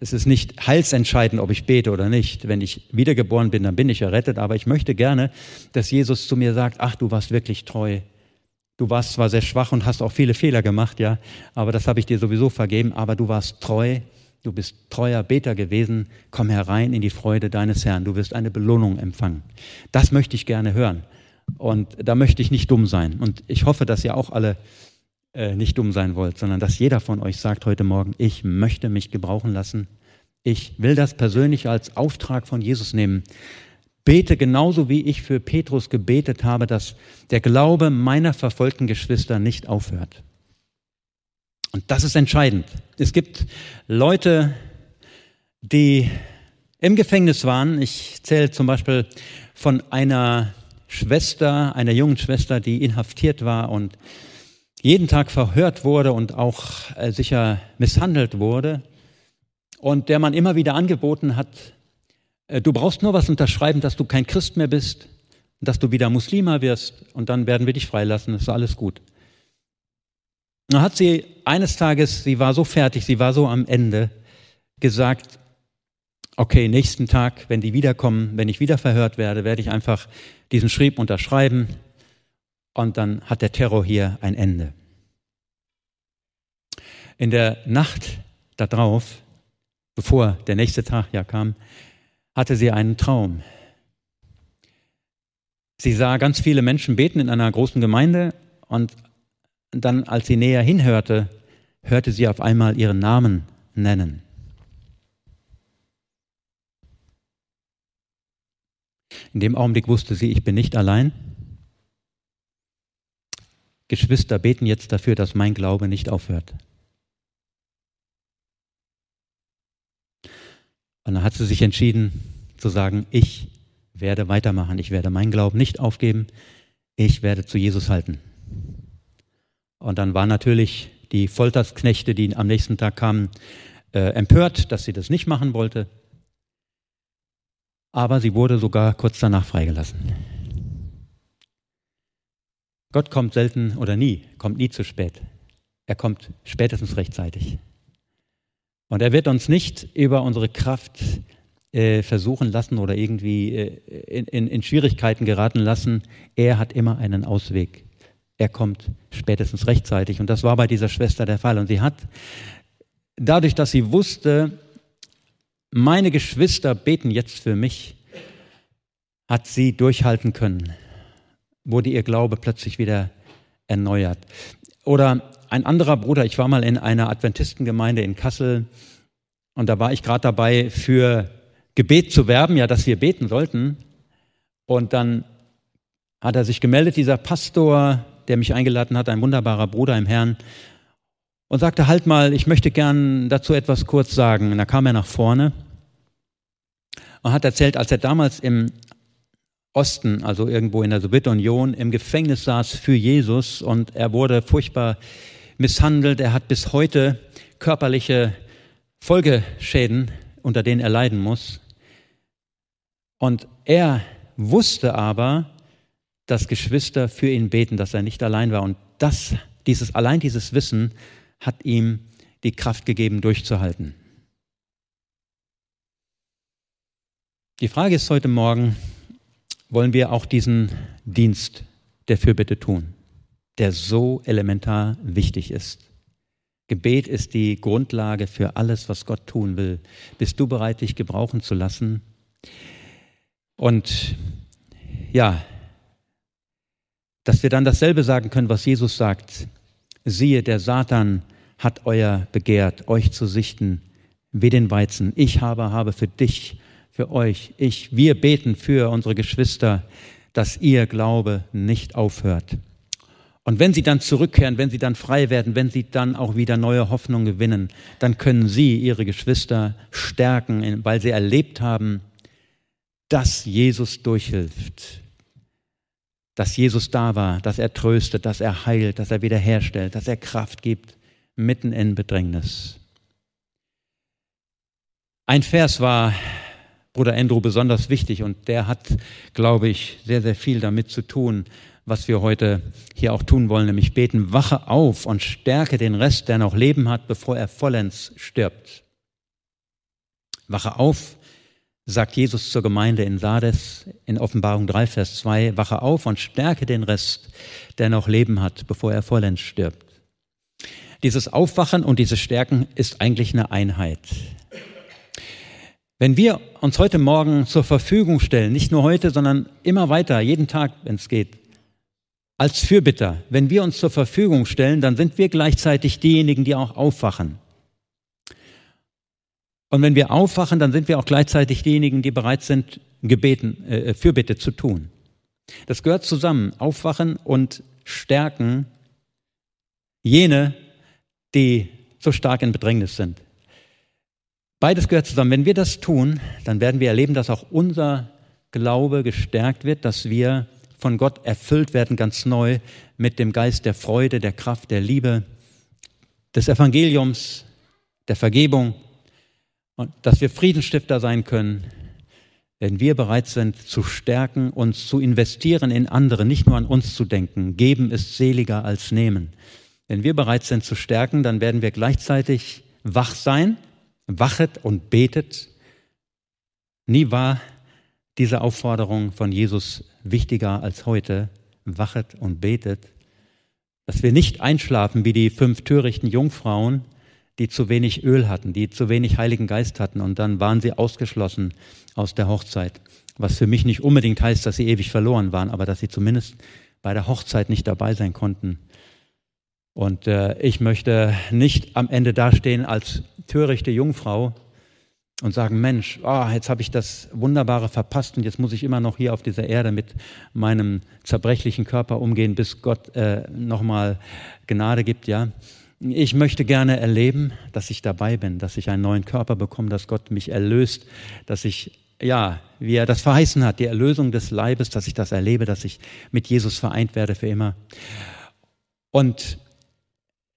Es ist nicht heilsentscheidend, ob ich bete oder nicht. Wenn ich wiedergeboren bin, dann bin ich errettet. Aber ich möchte gerne, dass Jesus zu mir sagt, ach, du warst wirklich treu. Du warst zwar sehr schwach und hast auch viele Fehler gemacht, ja, aber das habe ich dir sowieso vergeben, aber du warst treu, du bist treuer Beter gewesen, komm herein in die Freude deines Herrn, du wirst eine Belohnung empfangen. Das möchte ich gerne hören. Und da möchte ich nicht dumm sein. Und ich hoffe, dass ihr auch alle äh, nicht dumm sein wollt, sondern dass jeder von euch sagt heute Morgen, ich möchte mich gebrauchen lassen, ich will das persönlich als Auftrag von Jesus nehmen, Bete genauso wie ich für Petrus gebetet habe, dass der Glaube meiner verfolgten Geschwister nicht aufhört. Und das ist entscheidend. Es gibt Leute, die im Gefängnis waren. Ich zähle zum Beispiel von einer Schwester, einer jungen Schwester, die inhaftiert war und jeden Tag verhört wurde und auch äh, sicher misshandelt wurde. und der man immer wieder angeboten hat, äh, du brauchst nur was unterschreiben, dass du kein Christ mehr bist, dass du wieder Muslima wirst und dann werden wir dich freilassen, ist alles gut. Dann hat sie eines Tages, sie war so fertig, sie war so am Ende, gesagt, okay, nächsten Tag, wenn die wiederkommen, wenn ich wieder verhört werde, werde ich einfach diesen Schrieb unterschreiben und dann hat der Terror hier ein Ende. In der Nacht darauf, bevor der nächste Tag ja kam, hatte sie einen Traum. Sie sah ganz viele Menschen beten in einer großen Gemeinde und dann, als sie näher hinhörte, hörte sie auf einmal ihren Namen nennen. In dem Augenblick wusste sie, ich bin nicht allein. Geschwister beten jetzt dafür, dass mein Glaube nicht aufhört. Und dann hat sie sich entschieden zu sagen, ich werde weitermachen, ich werde meinen Glauben nicht aufgeben, ich werde zu Jesus halten. Und dann waren natürlich die Foltersknechte, die am nächsten Tag kamen, äh, empört, dass sie das nicht machen wollte. Aber sie wurde sogar kurz danach freigelassen. Gott kommt selten oder nie, kommt nie zu spät. Er kommt spätestens rechtzeitig. Und er wird uns nicht über unsere Kraft äh, versuchen lassen oder irgendwie äh, in, in, in Schwierigkeiten geraten lassen. Er hat immer einen Ausweg. Er kommt spätestens rechtzeitig. Und das war bei dieser Schwester der Fall. Und sie hat, dadurch, dass sie wusste, meine Geschwister beten jetzt für mich, hat sie durchhalten können, wurde ihr Glaube plötzlich wieder erneuert. Oder ein anderer Bruder, ich war mal in einer Adventistengemeinde in Kassel und da war ich gerade dabei, für Gebet zu werben, ja, dass wir beten sollten. Und dann hat er sich gemeldet, dieser Pastor, der mich eingeladen hat, ein wunderbarer Bruder im Herrn, und sagte, halt mal, ich möchte gern dazu etwas kurz sagen. Und da kam er nach vorne und hat erzählt, als er damals im Osten, also irgendwo in der Sowjetunion, im Gefängnis saß für Jesus und er wurde furchtbar misshandelt. Er hat bis heute körperliche Folgeschäden, unter denen er leiden muss. Und er wusste aber, dass Geschwister für ihn beten, dass er nicht allein war. Und das, dieses, allein dieses Wissen hat ihm die Kraft gegeben, durchzuhalten. Die Frage ist heute Morgen, wollen wir auch diesen Dienst der Fürbitte tun? der so elementar wichtig ist. Gebet ist die Grundlage für alles, was Gott tun will. Bist du bereit, dich gebrauchen zu lassen? Und ja, dass wir dann dasselbe sagen können, was Jesus sagt. Siehe, der Satan hat euer begehrt, euch zu sichten, wie den Weizen. Ich habe, habe für dich, für euch, ich, wir beten für unsere Geschwister, dass ihr Glaube nicht aufhört. Und wenn sie dann zurückkehren, wenn sie dann frei werden, wenn sie dann auch wieder neue Hoffnung gewinnen, dann können sie ihre Geschwister stärken, weil sie erlebt haben, dass Jesus durchhilft, dass Jesus da war, dass er tröstet, dass er heilt, dass er wiederherstellt, dass er Kraft gibt, mitten in Bedrängnis. Ein Vers war Bruder Andrew besonders wichtig und der hat, glaube ich, sehr, sehr viel damit zu tun, was wir heute hier auch tun wollen, nämlich beten, wache auf und stärke den Rest, der noch Leben hat, bevor er vollends stirbt. Wache auf, sagt Jesus zur Gemeinde in Sardes in Offenbarung 3, Vers 2, wache auf und stärke den Rest, der noch Leben hat, bevor er vollends stirbt. Dieses Aufwachen und dieses Stärken ist eigentlich eine Einheit. Wenn wir uns heute Morgen zur Verfügung stellen, nicht nur heute, sondern immer weiter, jeden Tag, wenn es geht, als Fürbitter, wenn wir uns zur Verfügung stellen, dann sind wir gleichzeitig diejenigen, die auch aufwachen. Und wenn wir aufwachen, dann sind wir auch gleichzeitig diejenigen, die bereit sind, Gebeten, äh, Fürbitte zu tun. Das gehört zusammen. Aufwachen und stärken jene, die so stark in Bedrängnis sind. Beides gehört zusammen. Wenn wir das tun, dann werden wir erleben, dass auch unser Glaube gestärkt wird, dass wir von Gott erfüllt werden, ganz neu mit dem Geist der Freude, der Kraft, der Liebe, des Evangeliums, der Vergebung. Dass wir Friedensstifter sein können, wenn wir bereit sind zu stärken, uns zu investieren in andere, nicht nur an uns zu denken. Geben ist seliger als nehmen. Wenn wir bereit sind zu stärken, dann werden wir gleichzeitig wach sein, wachet und betet. Nie war diese Aufforderung von Jesus wichtiger als heute. Wachet und betet. Dass wir nicht einschlafen wie die fünf törichten Jungfrauen, die zu wenig Öl hatten, die zu wenig Heiligen Geist hatten und dann waren sie ausgeschlossen aus der Hochzeit. Was für mich nicht unbedingt heißt, dass sie ewig verloren waren, aber dass sie zumindest bei der Hochzeit nicht dabei sein konnten. Und äh, ich möchte nicht am Ende dastehen als törichte Jungfrau und sagen, Mensch, oh, jetzt habe ich das Wunderbare verpasst und jetzt muss ich immer noch hier auf dieser Erde mit meinem zerbrechlichen Körper umgehen, bis Gott äh, nochmal Gnade gibt, ja. Ich möchte gerne erleben, dass ich dabei bin, dass ich einen neuen Körper bekomme, dass Gott mich erlöst, dass ich, ja, wie er das verheißen hat, die Erlösung des Leibes, dass ich das erlebe, dass ich mit Jesus vereint werde für immer. Und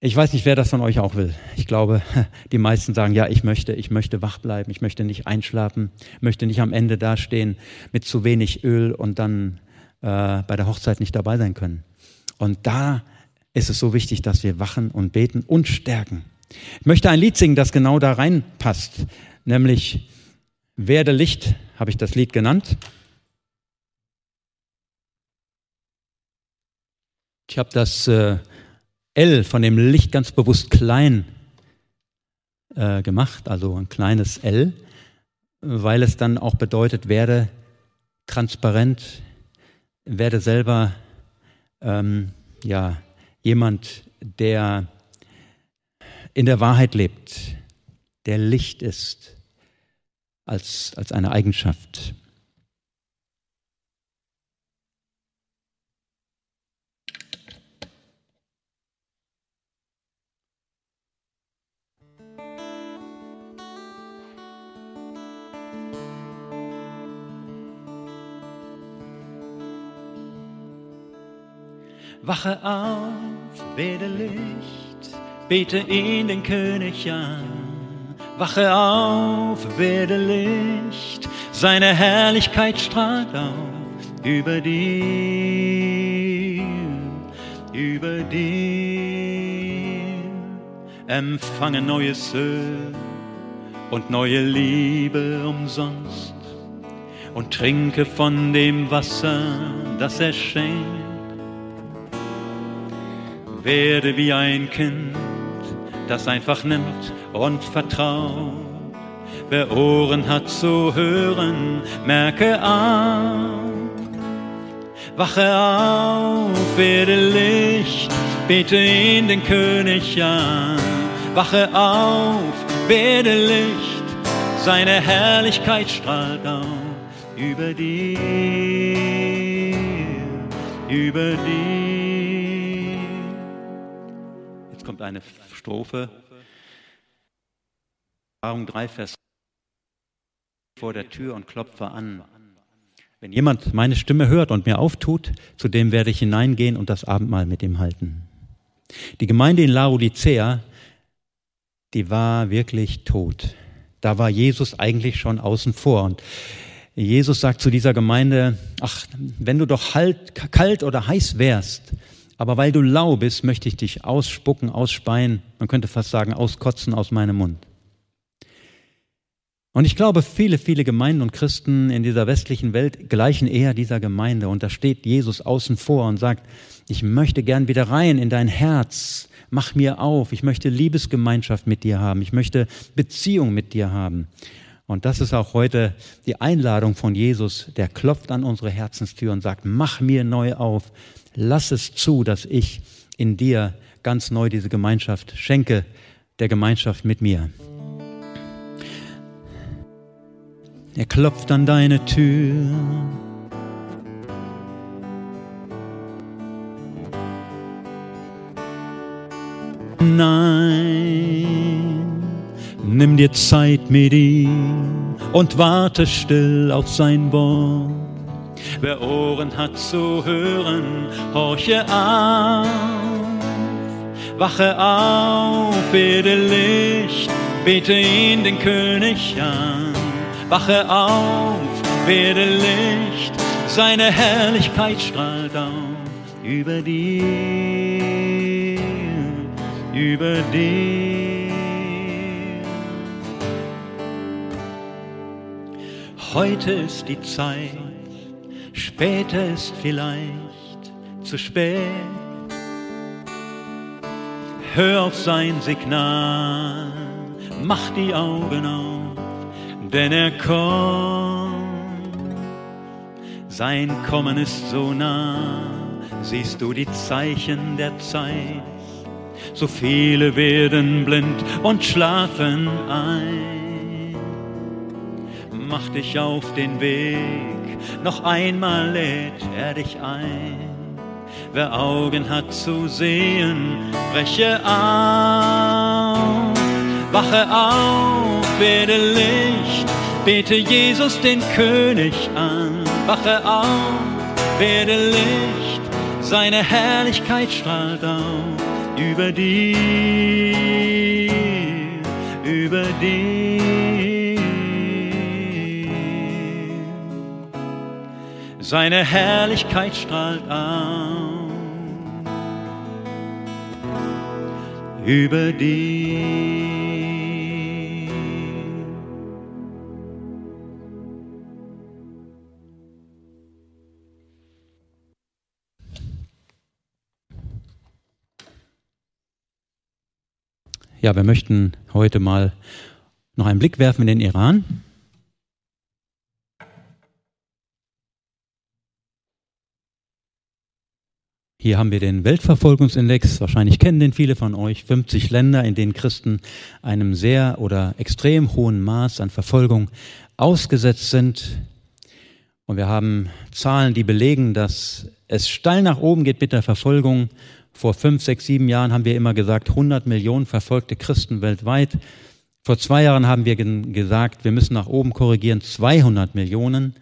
ich weiß nicht, wer das von euch auch will. Ich glaube, die meisten sagen, ja, ich möchte, ich möchte wach bleiben, ich möchte nicht einschlafen, möchte nicht am Ende dastehen mit zu wenig Öl und dann äh, bei der Hochzeit nicht dabei sein können. Und da ist es so wichtig, dass wir wachen und beten und stärken. Ich möchte ein Lied singen, das genau da reinpasst, nämlich Werde Licht, habe ich das Lied genannt. Ich habe das äh, L von dem Licht ganz bewusst klein äh, gemacht, also ein kleines L, weil es dann auch bedeutet, werde transparent, werde selber ähm, ja jemand, der in der Wahrheit lebt, der Licht ist als, als eine Eigenschaft. Wache auf, werde Licht, bete ihn den König an. Wache auf, werde Licht, seine Herrlichkeit strahlt auf über dir, über dir. Empfange neues Öl und neue Liebe umsonst und trinke von dem Wasser, das er schenkt werde wie ein Kind, das einfach nimmt und vertraut. Wer Ohren hat zu hören, merke auf. Wache auf, werde Licht, bete ihn den König an. Wache auf, werde Licht, seine Herrlichkeit strahlt auf über dir, über dir. Kommt eine Strophe. Erfahrung 3, Vers vor der Tür und klopfe an. Wenn jemand meine Stimme hört und mir auftut, zu dem werde ich hineingehen und das Abendmahl mit ihm halten. Die Gemeinde in Laodicea, die war wirklich tot. Da war Jesus eigentlich schon außen vor. Und Jesus sagt zu dieser Gemeinde, ach, wenn du doch halt, kalt oder heiß wärst, aber weil du lau bist, möchte ich dich ausspucken, ausspeien, man könnte fast sagen, auskotzen aus meinem Mund. Und ich glaube, viele, viele Gemeinden und Christen in dieser westlichen Welt gleichen eher dieser Gemeinde. Und da steht Jesus außen vor und sagt, ich möchte gern wieder rein in dein Herz. Mach mir auf. Ich möchte Liebesgemeinschaft mit dir haben. Ich möchte Beziehung mit dir haben. Und das ist auch heute die Einladung von Jesus. Der klopft an unsere Herzenstür und sagt, mach mir neu auf lass es zu, dass ich in dir ganz neu diese Gemeinschaft schenke, der Gemeinschaft mit mir. Er klopft an deine Tür. Nein, nimm dir Zeit mit ihm und warte still auf sein Wort. Wer Ohren hat zu hören, horche auf. Wache auf, werde Licht, bete ihn den König an. Wache auf, werde Licht, seine Herrlichkeit strahlt auf über dir, über dir. Heute ist die Zeit, später ist vielleicht zu spät. Hör auf sein Signal, mach die Augen auf, denn er kommt. Sein Kommen ist so nah, siehst du die Zeichen der Zeit. So viele werden blind und schlafen ein. Mach dich auf den Weg, noch einmal lädt er dich ein. Wer Augen hat zu sehen, breche auf. Wache auf, werde Licht, bete Jesus den König an. Wache auf, werde Licht, seine Herrlichkeit strahlt auf über dir, über dir. Seine Herrlichkeit strahlt auf. über dir. Ja, wir möchten heute mal noch einen Blick werfen in den Iran. Hier haben wir den Weltverfolgungsindex, wahrscheinlich kennen den viele von euch, 50 Länder, in denen Christen einem sehr oder extrem hohen Maß an Verfolgung ausgesetzt sind. Und wir haben Zahlen, die belegen, dass es steil nach oben geht mit der Verfolgung. Vor fünf, sechs, sieben Jahren haben wir immer gesagt, 100 Millionen verfolgte Christen weltweit. Vor zwei Jahren haben wir gesagt, wir müssen nach oben korrigieren, 200 Millionen.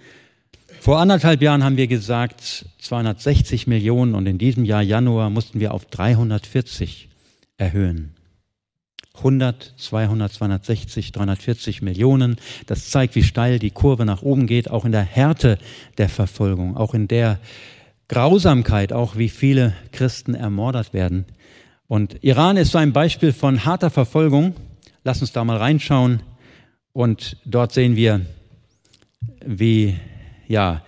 Vor anderthalb Jahren haben wir gesagt 260 Millionen und in diesem Jahr Januar mussten wir auf 340 erhöhen. 100, 200, 260, 340 Millionen. Das zeigt, wie steil die Kurve nach oben geht, auch in der Härte der Verfolgung, auch in der Grausamkeit, auch wie viele Christen ermordet werden. Und Iran ist so ein Beispiel von harter Verfolgung. Lass uns da mal reinschauen. Und dort sehen wir, wie ja,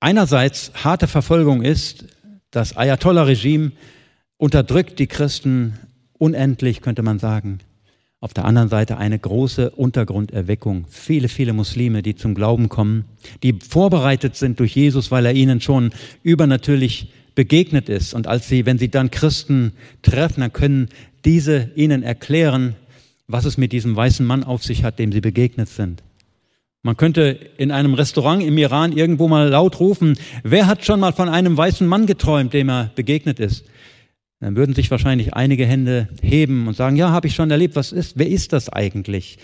einerseits harte Verfolgung ist, das Ayatollah-Regime unterdrückt die Christen unendlich, könnte man sagen. Auf der anderen Seite eine große Untergrunderweckung. Viele, viele Muslime, die zum Glauben kommen, die vorbereitet sind durch Jesus, weil er ihnen schon übernatürlich begegnet ist. Und als sie, wenn sie dann Christen treffen, dann können diese ihnen erklären, was es mit diesem weißen Mann auf sich hat, dem sie begegnet sind. Man könnte in einem Restaurant im Iran irgendwo mal laut rufen, wer hat schon mal von einem weißen Mann geträumt, dem er begegnet ist? Dann würden sich wahrscheinlich einige Hände heben und sagen, ja, habe ich schon erlebt, was ist, wer ist das eigentlich?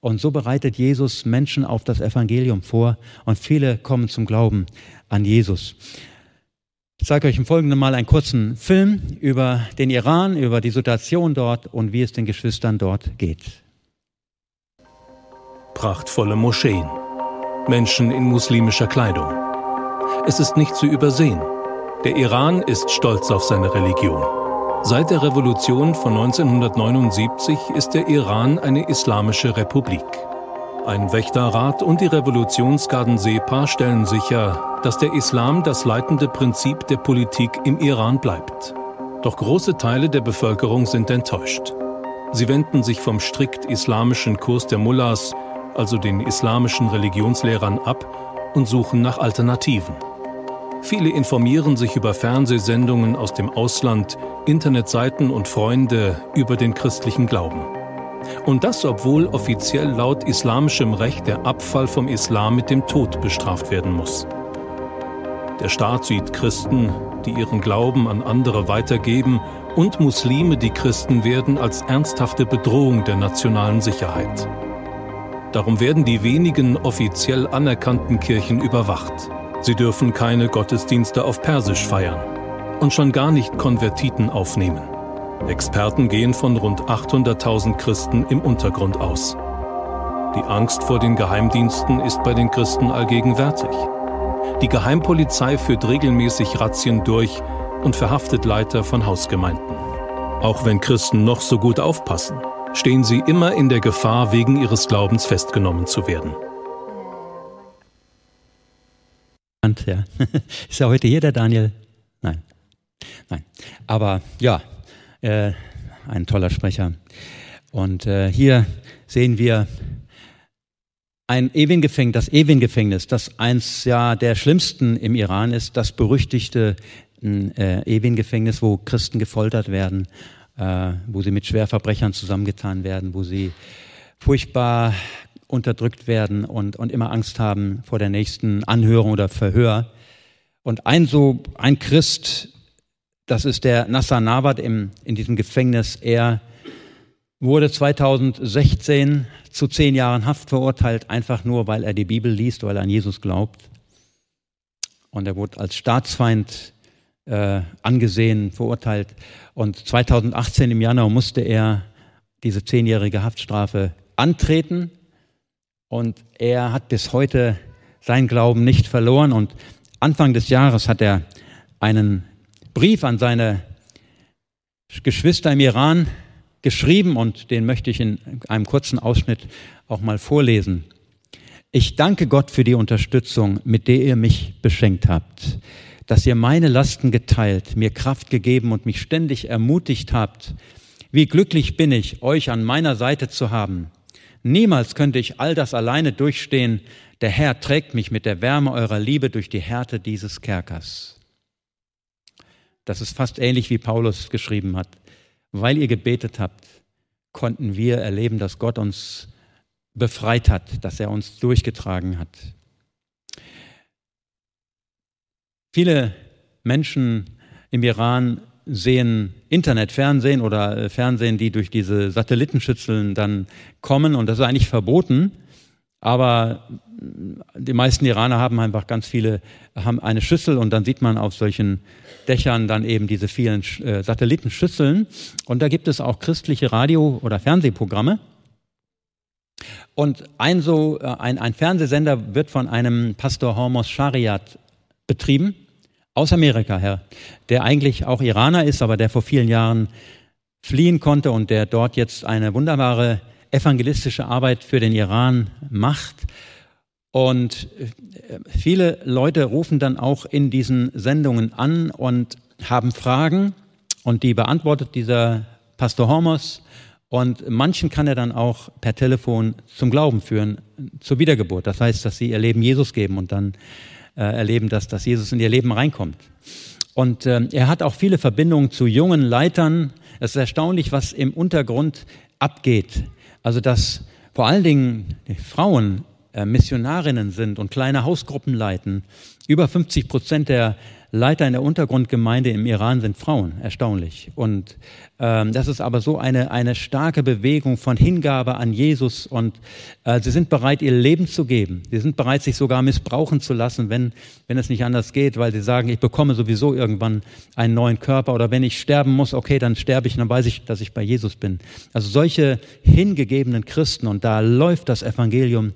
Und so bereitet Jesus Menschen auf das Evangelium vor und viele kommen zum Glauben an Jesus. Ich zeige euch im Folgenden mal einen kurzen Film über den Iran, über die Situation dort und wie es den Geschwistern dort geht prachtvolle Moscheen, Menschen in muslimischer Kleidung. Es ist nicht zu übersehen. Der Iran ist stolz auf seine Religion. Seit der Revolution von 1979 ist der Iran eine islamische Republik. Ein Wächterrat und die Revolutionsgarden SEPA stellen sicher, dass der Islam das leitende Prinzip der Politik im Iran bleibt. Doch große Teile der Bevölkerung sind enttäuscht. Sie wenden sich vom strikt islamischen Kurs der Mullahs also den islamischen Religionslehrern, ab und suchen nach Alternativen. Viele informieren sich über Fernsehsendungen aus dem Ausland, Internetseiten und Freunde über den christlichen Glauben. Und das, obwohl offiziell laut islamischem Recht der Abfall vom Islam mit dem Tod bestraft werden muss. Der Staat sieht Christen, die ihren Glauben an andere weitergeben, und Muslime, die Christen werden, als ernsthafte Bedrohung der nationalen Sicherheit. Darum werden die wenigen offiziell anerkannten Kirchen überwacht. Sie dürfen keine Gottesdienste auf Persisch feiern und schon gar nicht Konvertiten aufnehmen. Experten gehen von rund 800.000 Christen im Untergrund aus. Die Angst vor den Geheimdiensten ist bei den Christen allgegenwärtig. Die Geheimpolizei führt regelmäßig Razzien durch und verhaftet Leiter von Hausgemeinden. Auch wenn Christen noch so gut aufpassen, stehen sie immer in der Gefahr, wegen ihres Glaubens festgenommen zu werden. Ja. Ist er heute hier, der Daniel? Nein. Nein. Aber ja, äh, ein toller Sprecher. Und äh, hier sehen wir ein Ewin-Gefängnis, das Ewin-Gefängnis, das eins ja der schlimmsten im Iran ist, das berüchtigte äh, Ewin-Gefängnis, wo Christen gefoltert werden, äh, wo sie mit Schwerverbrechern zusammengetan werden, wo sie furchtbar unterdrückt werden und, und immer Angst haben vor der nächsten Anhörung oder Verhör. Und ein so, ein Christ, das ist der Nasser Nawad im, in diesem Gefängnis, er wurde 2016 zu zehn Jahren Haft verurteilt, einfach nur, weil er die Bibel liest, weil er an Jesus glaubt. Und er wurde als Staatsfeind äh, angesehen, verurteilt. Und 2018 im Januar musste er diese zehnjährige Haftstrafe antreten. Und er hat bis heute seinen Glauben nicht verloren. Und Anfang des Jahres hat er einen Brief an seine Geschwister im Iran geschrieben und den möchte ich in einem kurzen Ausschnitt auch mal vorlesen. Ich danke Gott für die Unterstützung, mit der ihr mich beschenkt habt, dass ihr meine Lasten geteilt, mir Kraft gegeben und mich ständig ermutigt habt. Wie glücklich bin ich, euch an meiner Seite zu haben. Niemals könnte ich all das alleine durchstehen. Der Herr trägt mich mit der Wärme eurer Liebe durch die Härte dieses Kerkers. Das ist fast ähnlich wie Paulus geschrieben hat. Weil ihr gebetet habt, konnten wir erleben, dass Gott uns befreit hat, dass er uns durchgetragen hat. Viele Menschen im Iran sehen Internetfernsehen oder äh, Fernsehen, die durch diese Satellitenschüsseln dann kommen und das ist eigentlich verboten. Aber die meisten Iraner haben einfach ganz viele, haben eine Schüssel und dann sieht man auf solchen Dächern dann eben diese vielen äh, Satellitenschüsseln. Und da gibt es auch christliche Radio- oder Fernsehprogramme. Und ein so, äh, ein, ein Fernsehsender wird von einem Pastor Hormos Shariat betrieben, aus Amerika her, der eigentlich auch Iraner ist, aber der vor vielen Jahren fliehen konnte und der dort jetzt eine wunderbare evangelistische Arbeit für den Iran macht. Und äh, viele Leute rufen dann auch in diesen Sendungen an und haben Fragen und die beantwortet dieser Pastor Hormos. Und manchen kann er dann auch per Telefon zum Glauben führen, zur Wiedergeburt. Das heißt, dass sie ihr Leben Jesus geben und dann äh, erleben, dass, dass Jesus in ihr Leben reinkommt. Und äh, er hat auch viele Verbindungen zu jungen Leitern. Es ist erstaunlich, was im Untergrund abgeht. Also dass vor allen Dingen Frauen äh, Missionarinnen sind und kleine Hausgruppen leiten. Über 50 Prozent der Leiter in der Untergrundgemeinde im Iran sind Frauen, erstaunlich. Und ähm, das ist aber so eine, eine starke Bewegung von Hingabe an Jesus und äh, sie sind bereit, ihr Leben zu geben. Sie sind bereit, sich sogar missbrauchen zu lassen, wenn, wenn es nicht anders geht, weil sie sagen, ich bekomme sowieso irgendwann einen neuen Körper oder wenn ich sterben muss, okay, dann sterbe ich, dann weiß ich, dass ich bei Jesus bin. Also solche hingegebenen Christen und da läuft das Evangelium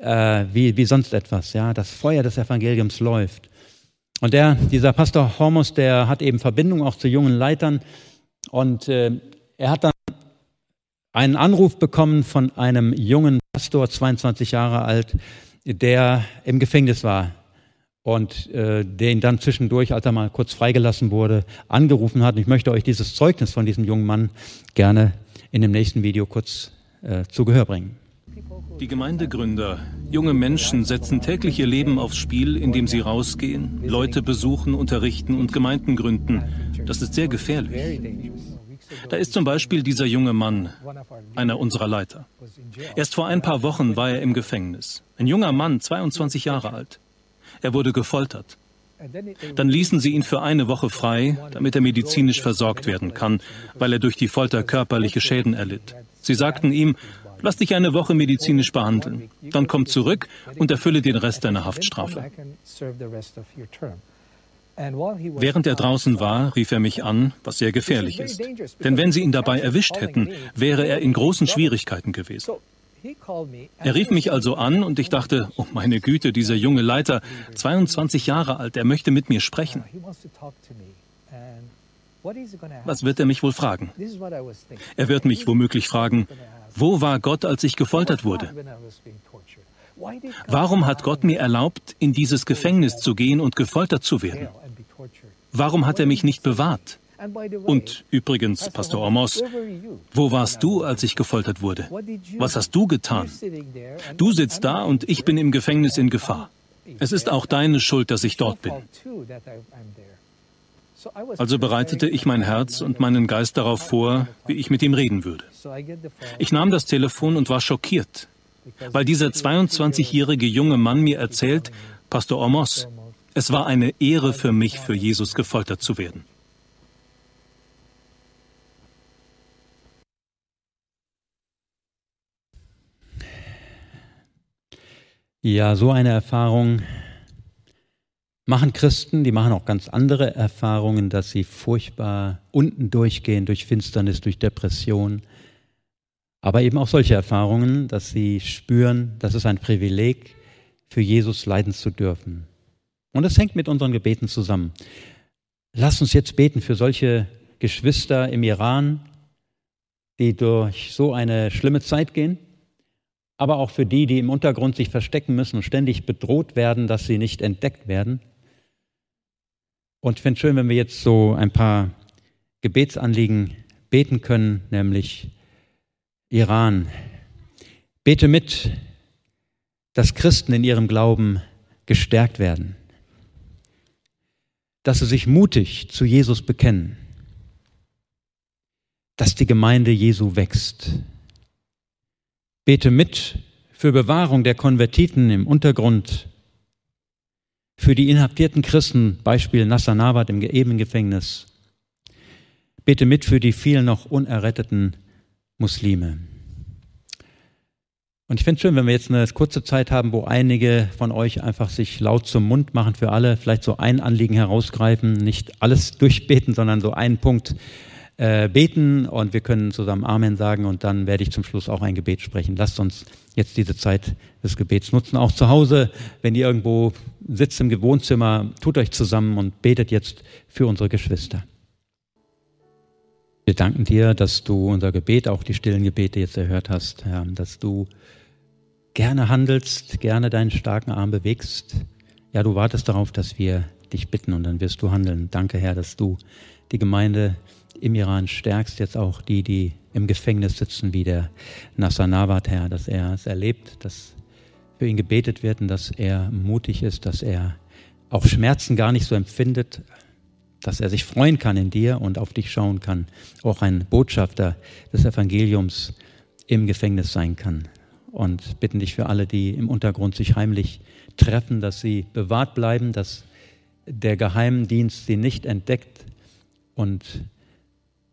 äh, wie, wie sonst etwas. Ja, das Feuer des Evangeliums läuft. Und der, dieser Pastor Hormus, der hat eben Verbindung auch zu jungen Leitern. Und äh, er hat dann einen Anruf bekommen von einem jungen Pastor, 22 Jahre alt, der im Gefängnis war und äh, der dann zwischendurch, als er mal kurz freigelassen wurde, angerufen hat. Und ich möchte euch dieses Zeugnis von diesem jungen Mann gerne in dem nächsten Video kurz äh, zu Gehör bringen. Die Gemeindegründer, junge Menschen setzen täglich ihr Leben aufs Spiel, indem sie rausgehen, Leute besuchen, unterrichten und Gemeinden gründen. Das ist sehr gefährlich. Da ist zum Beispiel dieser junge Mann, einer unserer Leiter. Erst vor ein paar Wochen war er im Gefängnis. Ein junger Mann, 22 Jahre alt. Er wurde gefoltert. Dann ließen sie ihn für eine Woche frei, damit er medizinisch versorgt werden kann, weil er durch die Folter körperliche Schäden erlitt. Sie sagten ihm, Lass dich eine Woche medizinisch behandeln. Dann komm zurück und erfülle den Rest deiner Haftstrafe. Während er draußen war, rief er mich an, was sehr gefährlich ist. Denn wenn sie ihn dabei erwischt hätten, wäre er in großen Schwierigkeiten gewesen. Er rief mich also an und ich dachte, oh meine Güte, dieser junge Leiter, 22 Jahre alt, er möchte mit mir sprechen. Was wird er mich wohl fragen? Er wird mich womöglich fragen, wo war Gott, als ich gefoltert wurde? Warum hat Gott mir erlaubt, in dieses Gefängnis zu gehen und gefoltert zu werden? Warum hat er mich nicht bewahrt? Und übrigens, Pastor Ormos, wo warst du, als ich gefoltert wurde? Was hast du getan? Du sitzt da und ich bin im Gefängnis in Gefahr. Es ist auch deine Schuld, dass ich dort bin. Also bereitete ich mein Herz und meinen Geist darauf vor, wie ich mit ihm reden würde. Ich nahm das Telefon und war schockiert, weil dieser 22-jährige junge Mann mir erzählt, Pastor Ormos, es war eine Ehre für mich, für Jesus gefoltert zu werden. Ja, so eine Erfahrung machen Christen, die machen auch ganz andere Erfahrungen, dass sie furchtbar unten durchgehen, durch Finsternis, durch Depression. Aber eben auch solche Erfahrungen, dass sie spüren, dass es ein Privileg, für Jesus leiden zu dürfen. Und das hängt mit unseren Gebeten zusammen. Lass uns jetzt beten für solche Geschwister im Iran, die durch so eine schlimme Zeit gehen aber auch für die, die im Untergrund sich verstecken müssen und ständig bedroht werden, dass sie nicht entdeckt werden. Und ich finde es schön, wenn wir jetzt so ein paar Gebetsanliegen beten können, nämlich Iran. Bete mit, dass Christen in ihrem Glauben gestärkt werden, dass sie sich mutig zu Jesus bekennen, dass die Gemeinde Jesu wächst, Bete mit für Bewahrung der Konvertiten im Untergrund, für die inhaftierten Christen, Beispiel Nasser Nawat im Ebengefängnis. Bete mit für die vielen noch unerretteten Muslime. Und ich finde es schön, wenn wir jetzt eine kurze Zeit haben, wo einige von euch einfach sich laut zum Mund machen für alle, vielleicht so ein Anliegen herausgreifen, nicht alles durchbeten, sondern so einen Punkt äh, beten und wir können zusammen Amen sagen und dann werde ich zum Schluss auch ein Gebet sprechen. Lasst uns jetzt diese Zeit des Gebets nutzen. Auch zu Hause, wenn ihr irgendwo sitzt im Wohnzimmer, tut euch zusammen und betet jetzt für unsere Geschwister. Wir danken dir, dass du unser Gebet, auch die stillen Gebete jetzt erhört hast, Herr, dass du gerne handelst, gerne deinen starken Arm bewegst. Ja, du wartest darauf, dass wir dich bitten und dann wirst du handeln. Danke, Herr, dass du die Gemeinde im Iran stärkst, jetzt auch die, die im Gefängnis sitzen, wie der Nasser Nawat, Herr, dass er es erlebt, dass für ihn gebetet wird und dass er mutig ist, dass er auch Schmerzen gar nicht so empfindet, dass er sich freuen kann in dir und auf dich schauen kann, auch ein Botschafter des Evangeliums im Gefängnis sein kann. Und bitten dich für alle, die im Untergrund sich heimlich treffen, dass sie bewahrt bleiben, dass der Geheimdienst sie nicht entdeckt und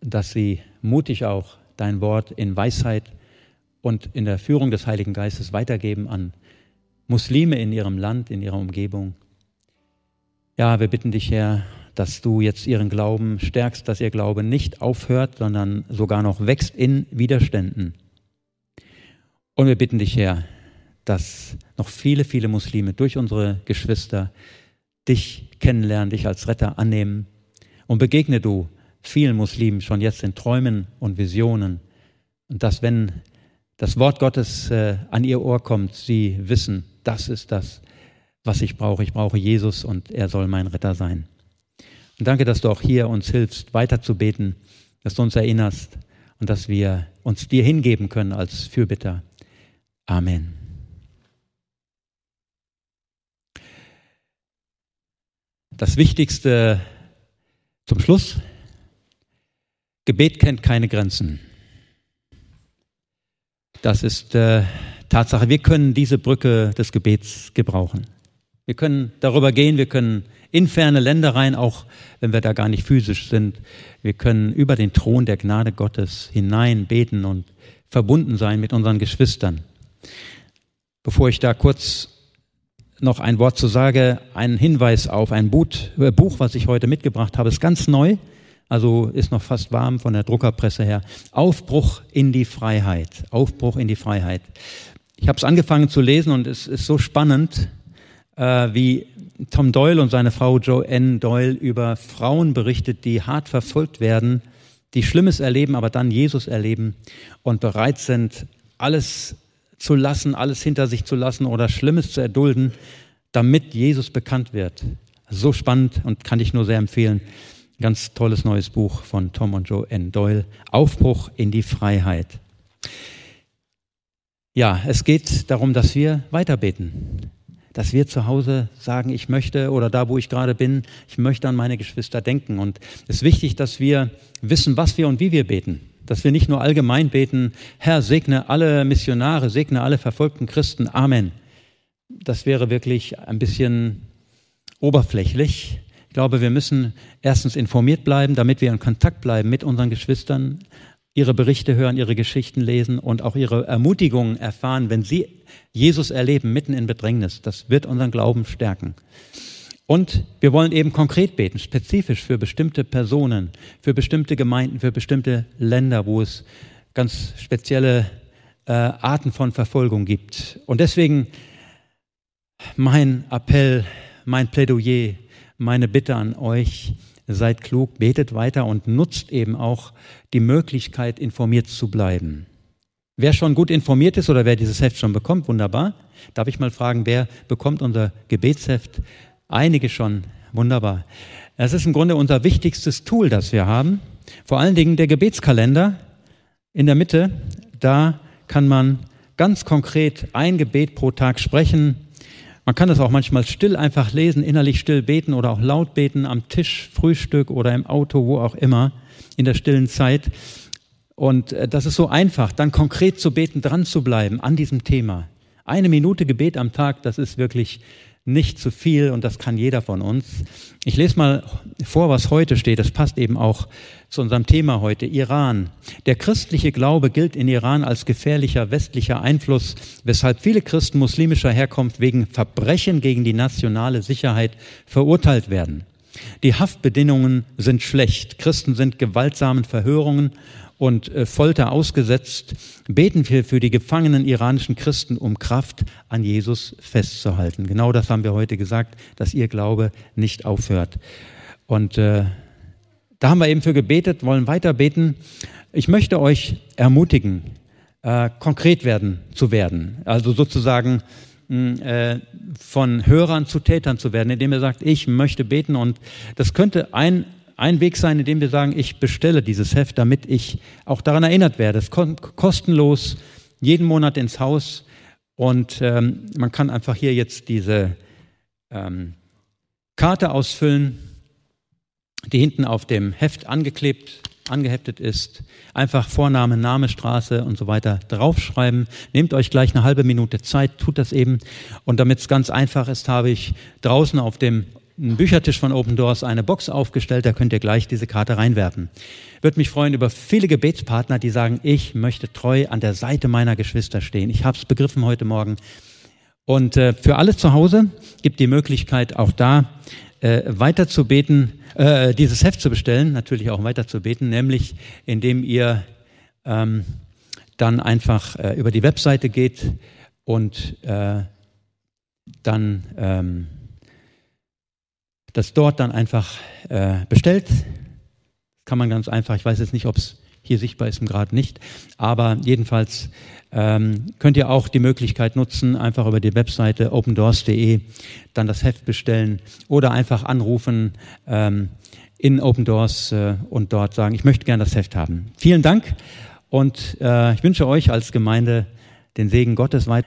dass sie mutig auch dein Wort in Weisheit und in der Führung des Heiligen Geistes weitergeben an Muslime in ihrem Land, in ihrer Umgebung. Ja, wir bitten dich, Herr, dass du jetzt ihren Glauben stärkst, dass ihr Glaube nicht aufhört, sondern sogar noch wächst in Widerständen. Und wir bitten dich, Herr, dass noch viele, viele Muslime durch unsere Geschwister dich kennenlernen, dich als Retter annehmen. Und begegne du vielen Muslimen schon jetzt in Träumen und Visionen. Und dass, wenn das Wort Gottes äh, an ihr Ohr kommt, sie wissen, das ist das, was ich brauche. Ich brauche Jesus und er soll mein Retter sein. Und danke, dass du auch hier uns hilfst, weiterzubeten, dass du uns erinnerst und dass wir uns dir hingeben können als Fürbitter. Amen. Das Wichtigste zum Schluss Gebet kennt keine Grenzen. Das ist äh, Tatsache. Wir können diese Brücke des Gebets gebrauchen. Wir können darüber gehen, wir können in ferne Länder rein, auch wenn wir da gar nicht physisch sind. Wir können über den Thron der Gnade Gottes hinein beten und verbunden sein mit unseren Geschwistern. Bevor ich da kurz noch ein Wort zu sagen, einen Hinweis auf ein äh, Buch, was ich heute mitgebracht habe, ist ganz neu, also ist noch fast warm von der Druckerpresse her. Aufbruch in die Freiheit. Aufbruch in die Freiheit. Ich habe es angefangen zu lesen und es ist so spannend, äh, wie Tom Doyle und seine Frau Joanne Doyle über Frauen berichtet, die hart verfolgt werden, die Schlimmes erleben, aber dann Jesus erleben und bereit sind, alles zu lassen, alles hinter sich zu lassen oder Schlimmes zu erdulden, damit Jesus bekannt wird. So spannend und kann ich nur sehr empfehlen. Ganz tolles neues Buch von Tom und Joanne Doyle. Aufbruch in die Freiheit. Ja, es geht darum, dass wir weiterbeten dass wir zu Hause sagen, ich möchte oder da, wo ich gerade bin, ich möchte an meine Geschwister denken. Und es ist wichtig, dass wir wissen, was wir und wie wir beten. Dass wir nicht nur allgemein beten, Herr, segne alle Missionare, segne alle verfolgten Christen, Amen. Das wäre wirklich ein bisschen oberflächlich. Ich glaube, wir müssen erstens informiert bleiben, damit wir in Kontakt bleiben mit unseren Geschwistern, ihre Berichte hören, ihre Geschichten lesen und auch ihre Ermutigungen erfahren, wenn sie Jesus erleben mitten in Bedrängnis. Das wird unseren Glauben stärken. Und wir wollen eben konkret beten, spezifisch für bestimmte Personen, für bestimmte Gemeinden, für bestimmte Länder, wo es ganz spezielle äh, Arten von Verfolgung gibt. Und deswegen mein Appell, mein Plädoyer, meine Bitte an euch, seid klug, betet weiter und nutzt eben auch die Möglichkeit, informiert zu bleiben. Wer schon gut informiert ist oder wer dieses Heft schon bekommt, wunderbar. Darf ich mal fragen, wer bekommt unser Gebetsheft? Einige schon, wunderbar. Es ist im Grunde unser wichtigstes Tool, das wir haben. Vor allen Dingen der Gebetskalender in der Mitte. Da kann man ganz konkret ein Gebet pro Tag sprechen, man kann das auch manchmal still einfach lesen, innerlich still beten oder auch laut beten am Tisch, Frühstück oder im Auto, wo auch immer, in der stillen Zeit. Und äh, das ist so einfach, dann konkret zu beten, dran zu bleiben an diesem Thema. Eine Minute Gebet am Tag, das ist wirklich nicht zu viel und das kann jeder von uns. Ich lese mal vor, was heute steht. Das passt eben auch zu unserem Thema heute, Iran. Der christliche Glaube gilt in Iran als gefährlicher westlicher Einfluss, weshalb viele Christen muslimischer Herkunft wegen Verbrechen gegen die nationale Sicherheit verurteilt werden. Die Haftbedingungen sind schlecht. Christen sind gewaltsamen Verhörungen und äh, Folter ausgesetzt, beten wir für die gefangenen iranischen Christen, um Kraft an Jesus festzuhalten. Genau das haben wir heute gesagt, dass ihr Glaube nicht aufhört. Und äh, da haben wir eben für gebetet, wollen weiter beten. Ich möchte euch ermutigen, äh, konkret werden zu werden. Also sozusagen hm, äh, von Hörern zu Tätern zu werden, indem er sagt, ich möchte beten. Und das könnte ein ein Weg sein, indem wir sagen, ich bestelle dieses Heft, damit ich auch daran erinnert werde. Es ist kostenlos, jeden Monat ins Haus und ähm, man kann einfach hier jetzt diese ähm, Karte ausfüllen, die hinten auf dem Heft angeklebt, angeheftet ist. Einfach Vorname, Name, Straße und so weiter draufschreiben. Nehmt euch gleich eine halbe Minute Zeit, tut das eben. Und damit es ganz einfach ist, habe ich draußen auf dem Büchertisch von Open Doors eine Box aufgestellt, da könnt ihr gleich diese Karte reinwerfen. Würde mich freuen über viele Gebetspartner, die sagen, ich möchte treu an der Seite meiner Geschwister stehen. Ich habe es begriffen heute Morgen. Und äh, für alle zu Hause gibt die Möglichkeit, auch da äh, weiter zu beten, äh, dieses Heft zu bestellen, natürlich auch weiter zu beten, nämlich indem ihr ähm, dann einfach äh, über die Webseite geht und äh, dann ähm, das dort dann einfach äh, bestellt. Kann man ganz einfach, ich weiß jetzt nicht, ob es hier sichtbar ist, im Grad nicht, aber jedenfalls ähm, könnt ihr auch die Möglichkeit nutzen, einfach über die Webseite opendoors.de dann das Heft bestellen oder einfach anrufen ähm, in Open Doors äh, und dort sagen, ich möchte gerne das Heft haben. Vielen Dank und äh, ich wünsche euch als Gemeinde den Segen Gottes weiter.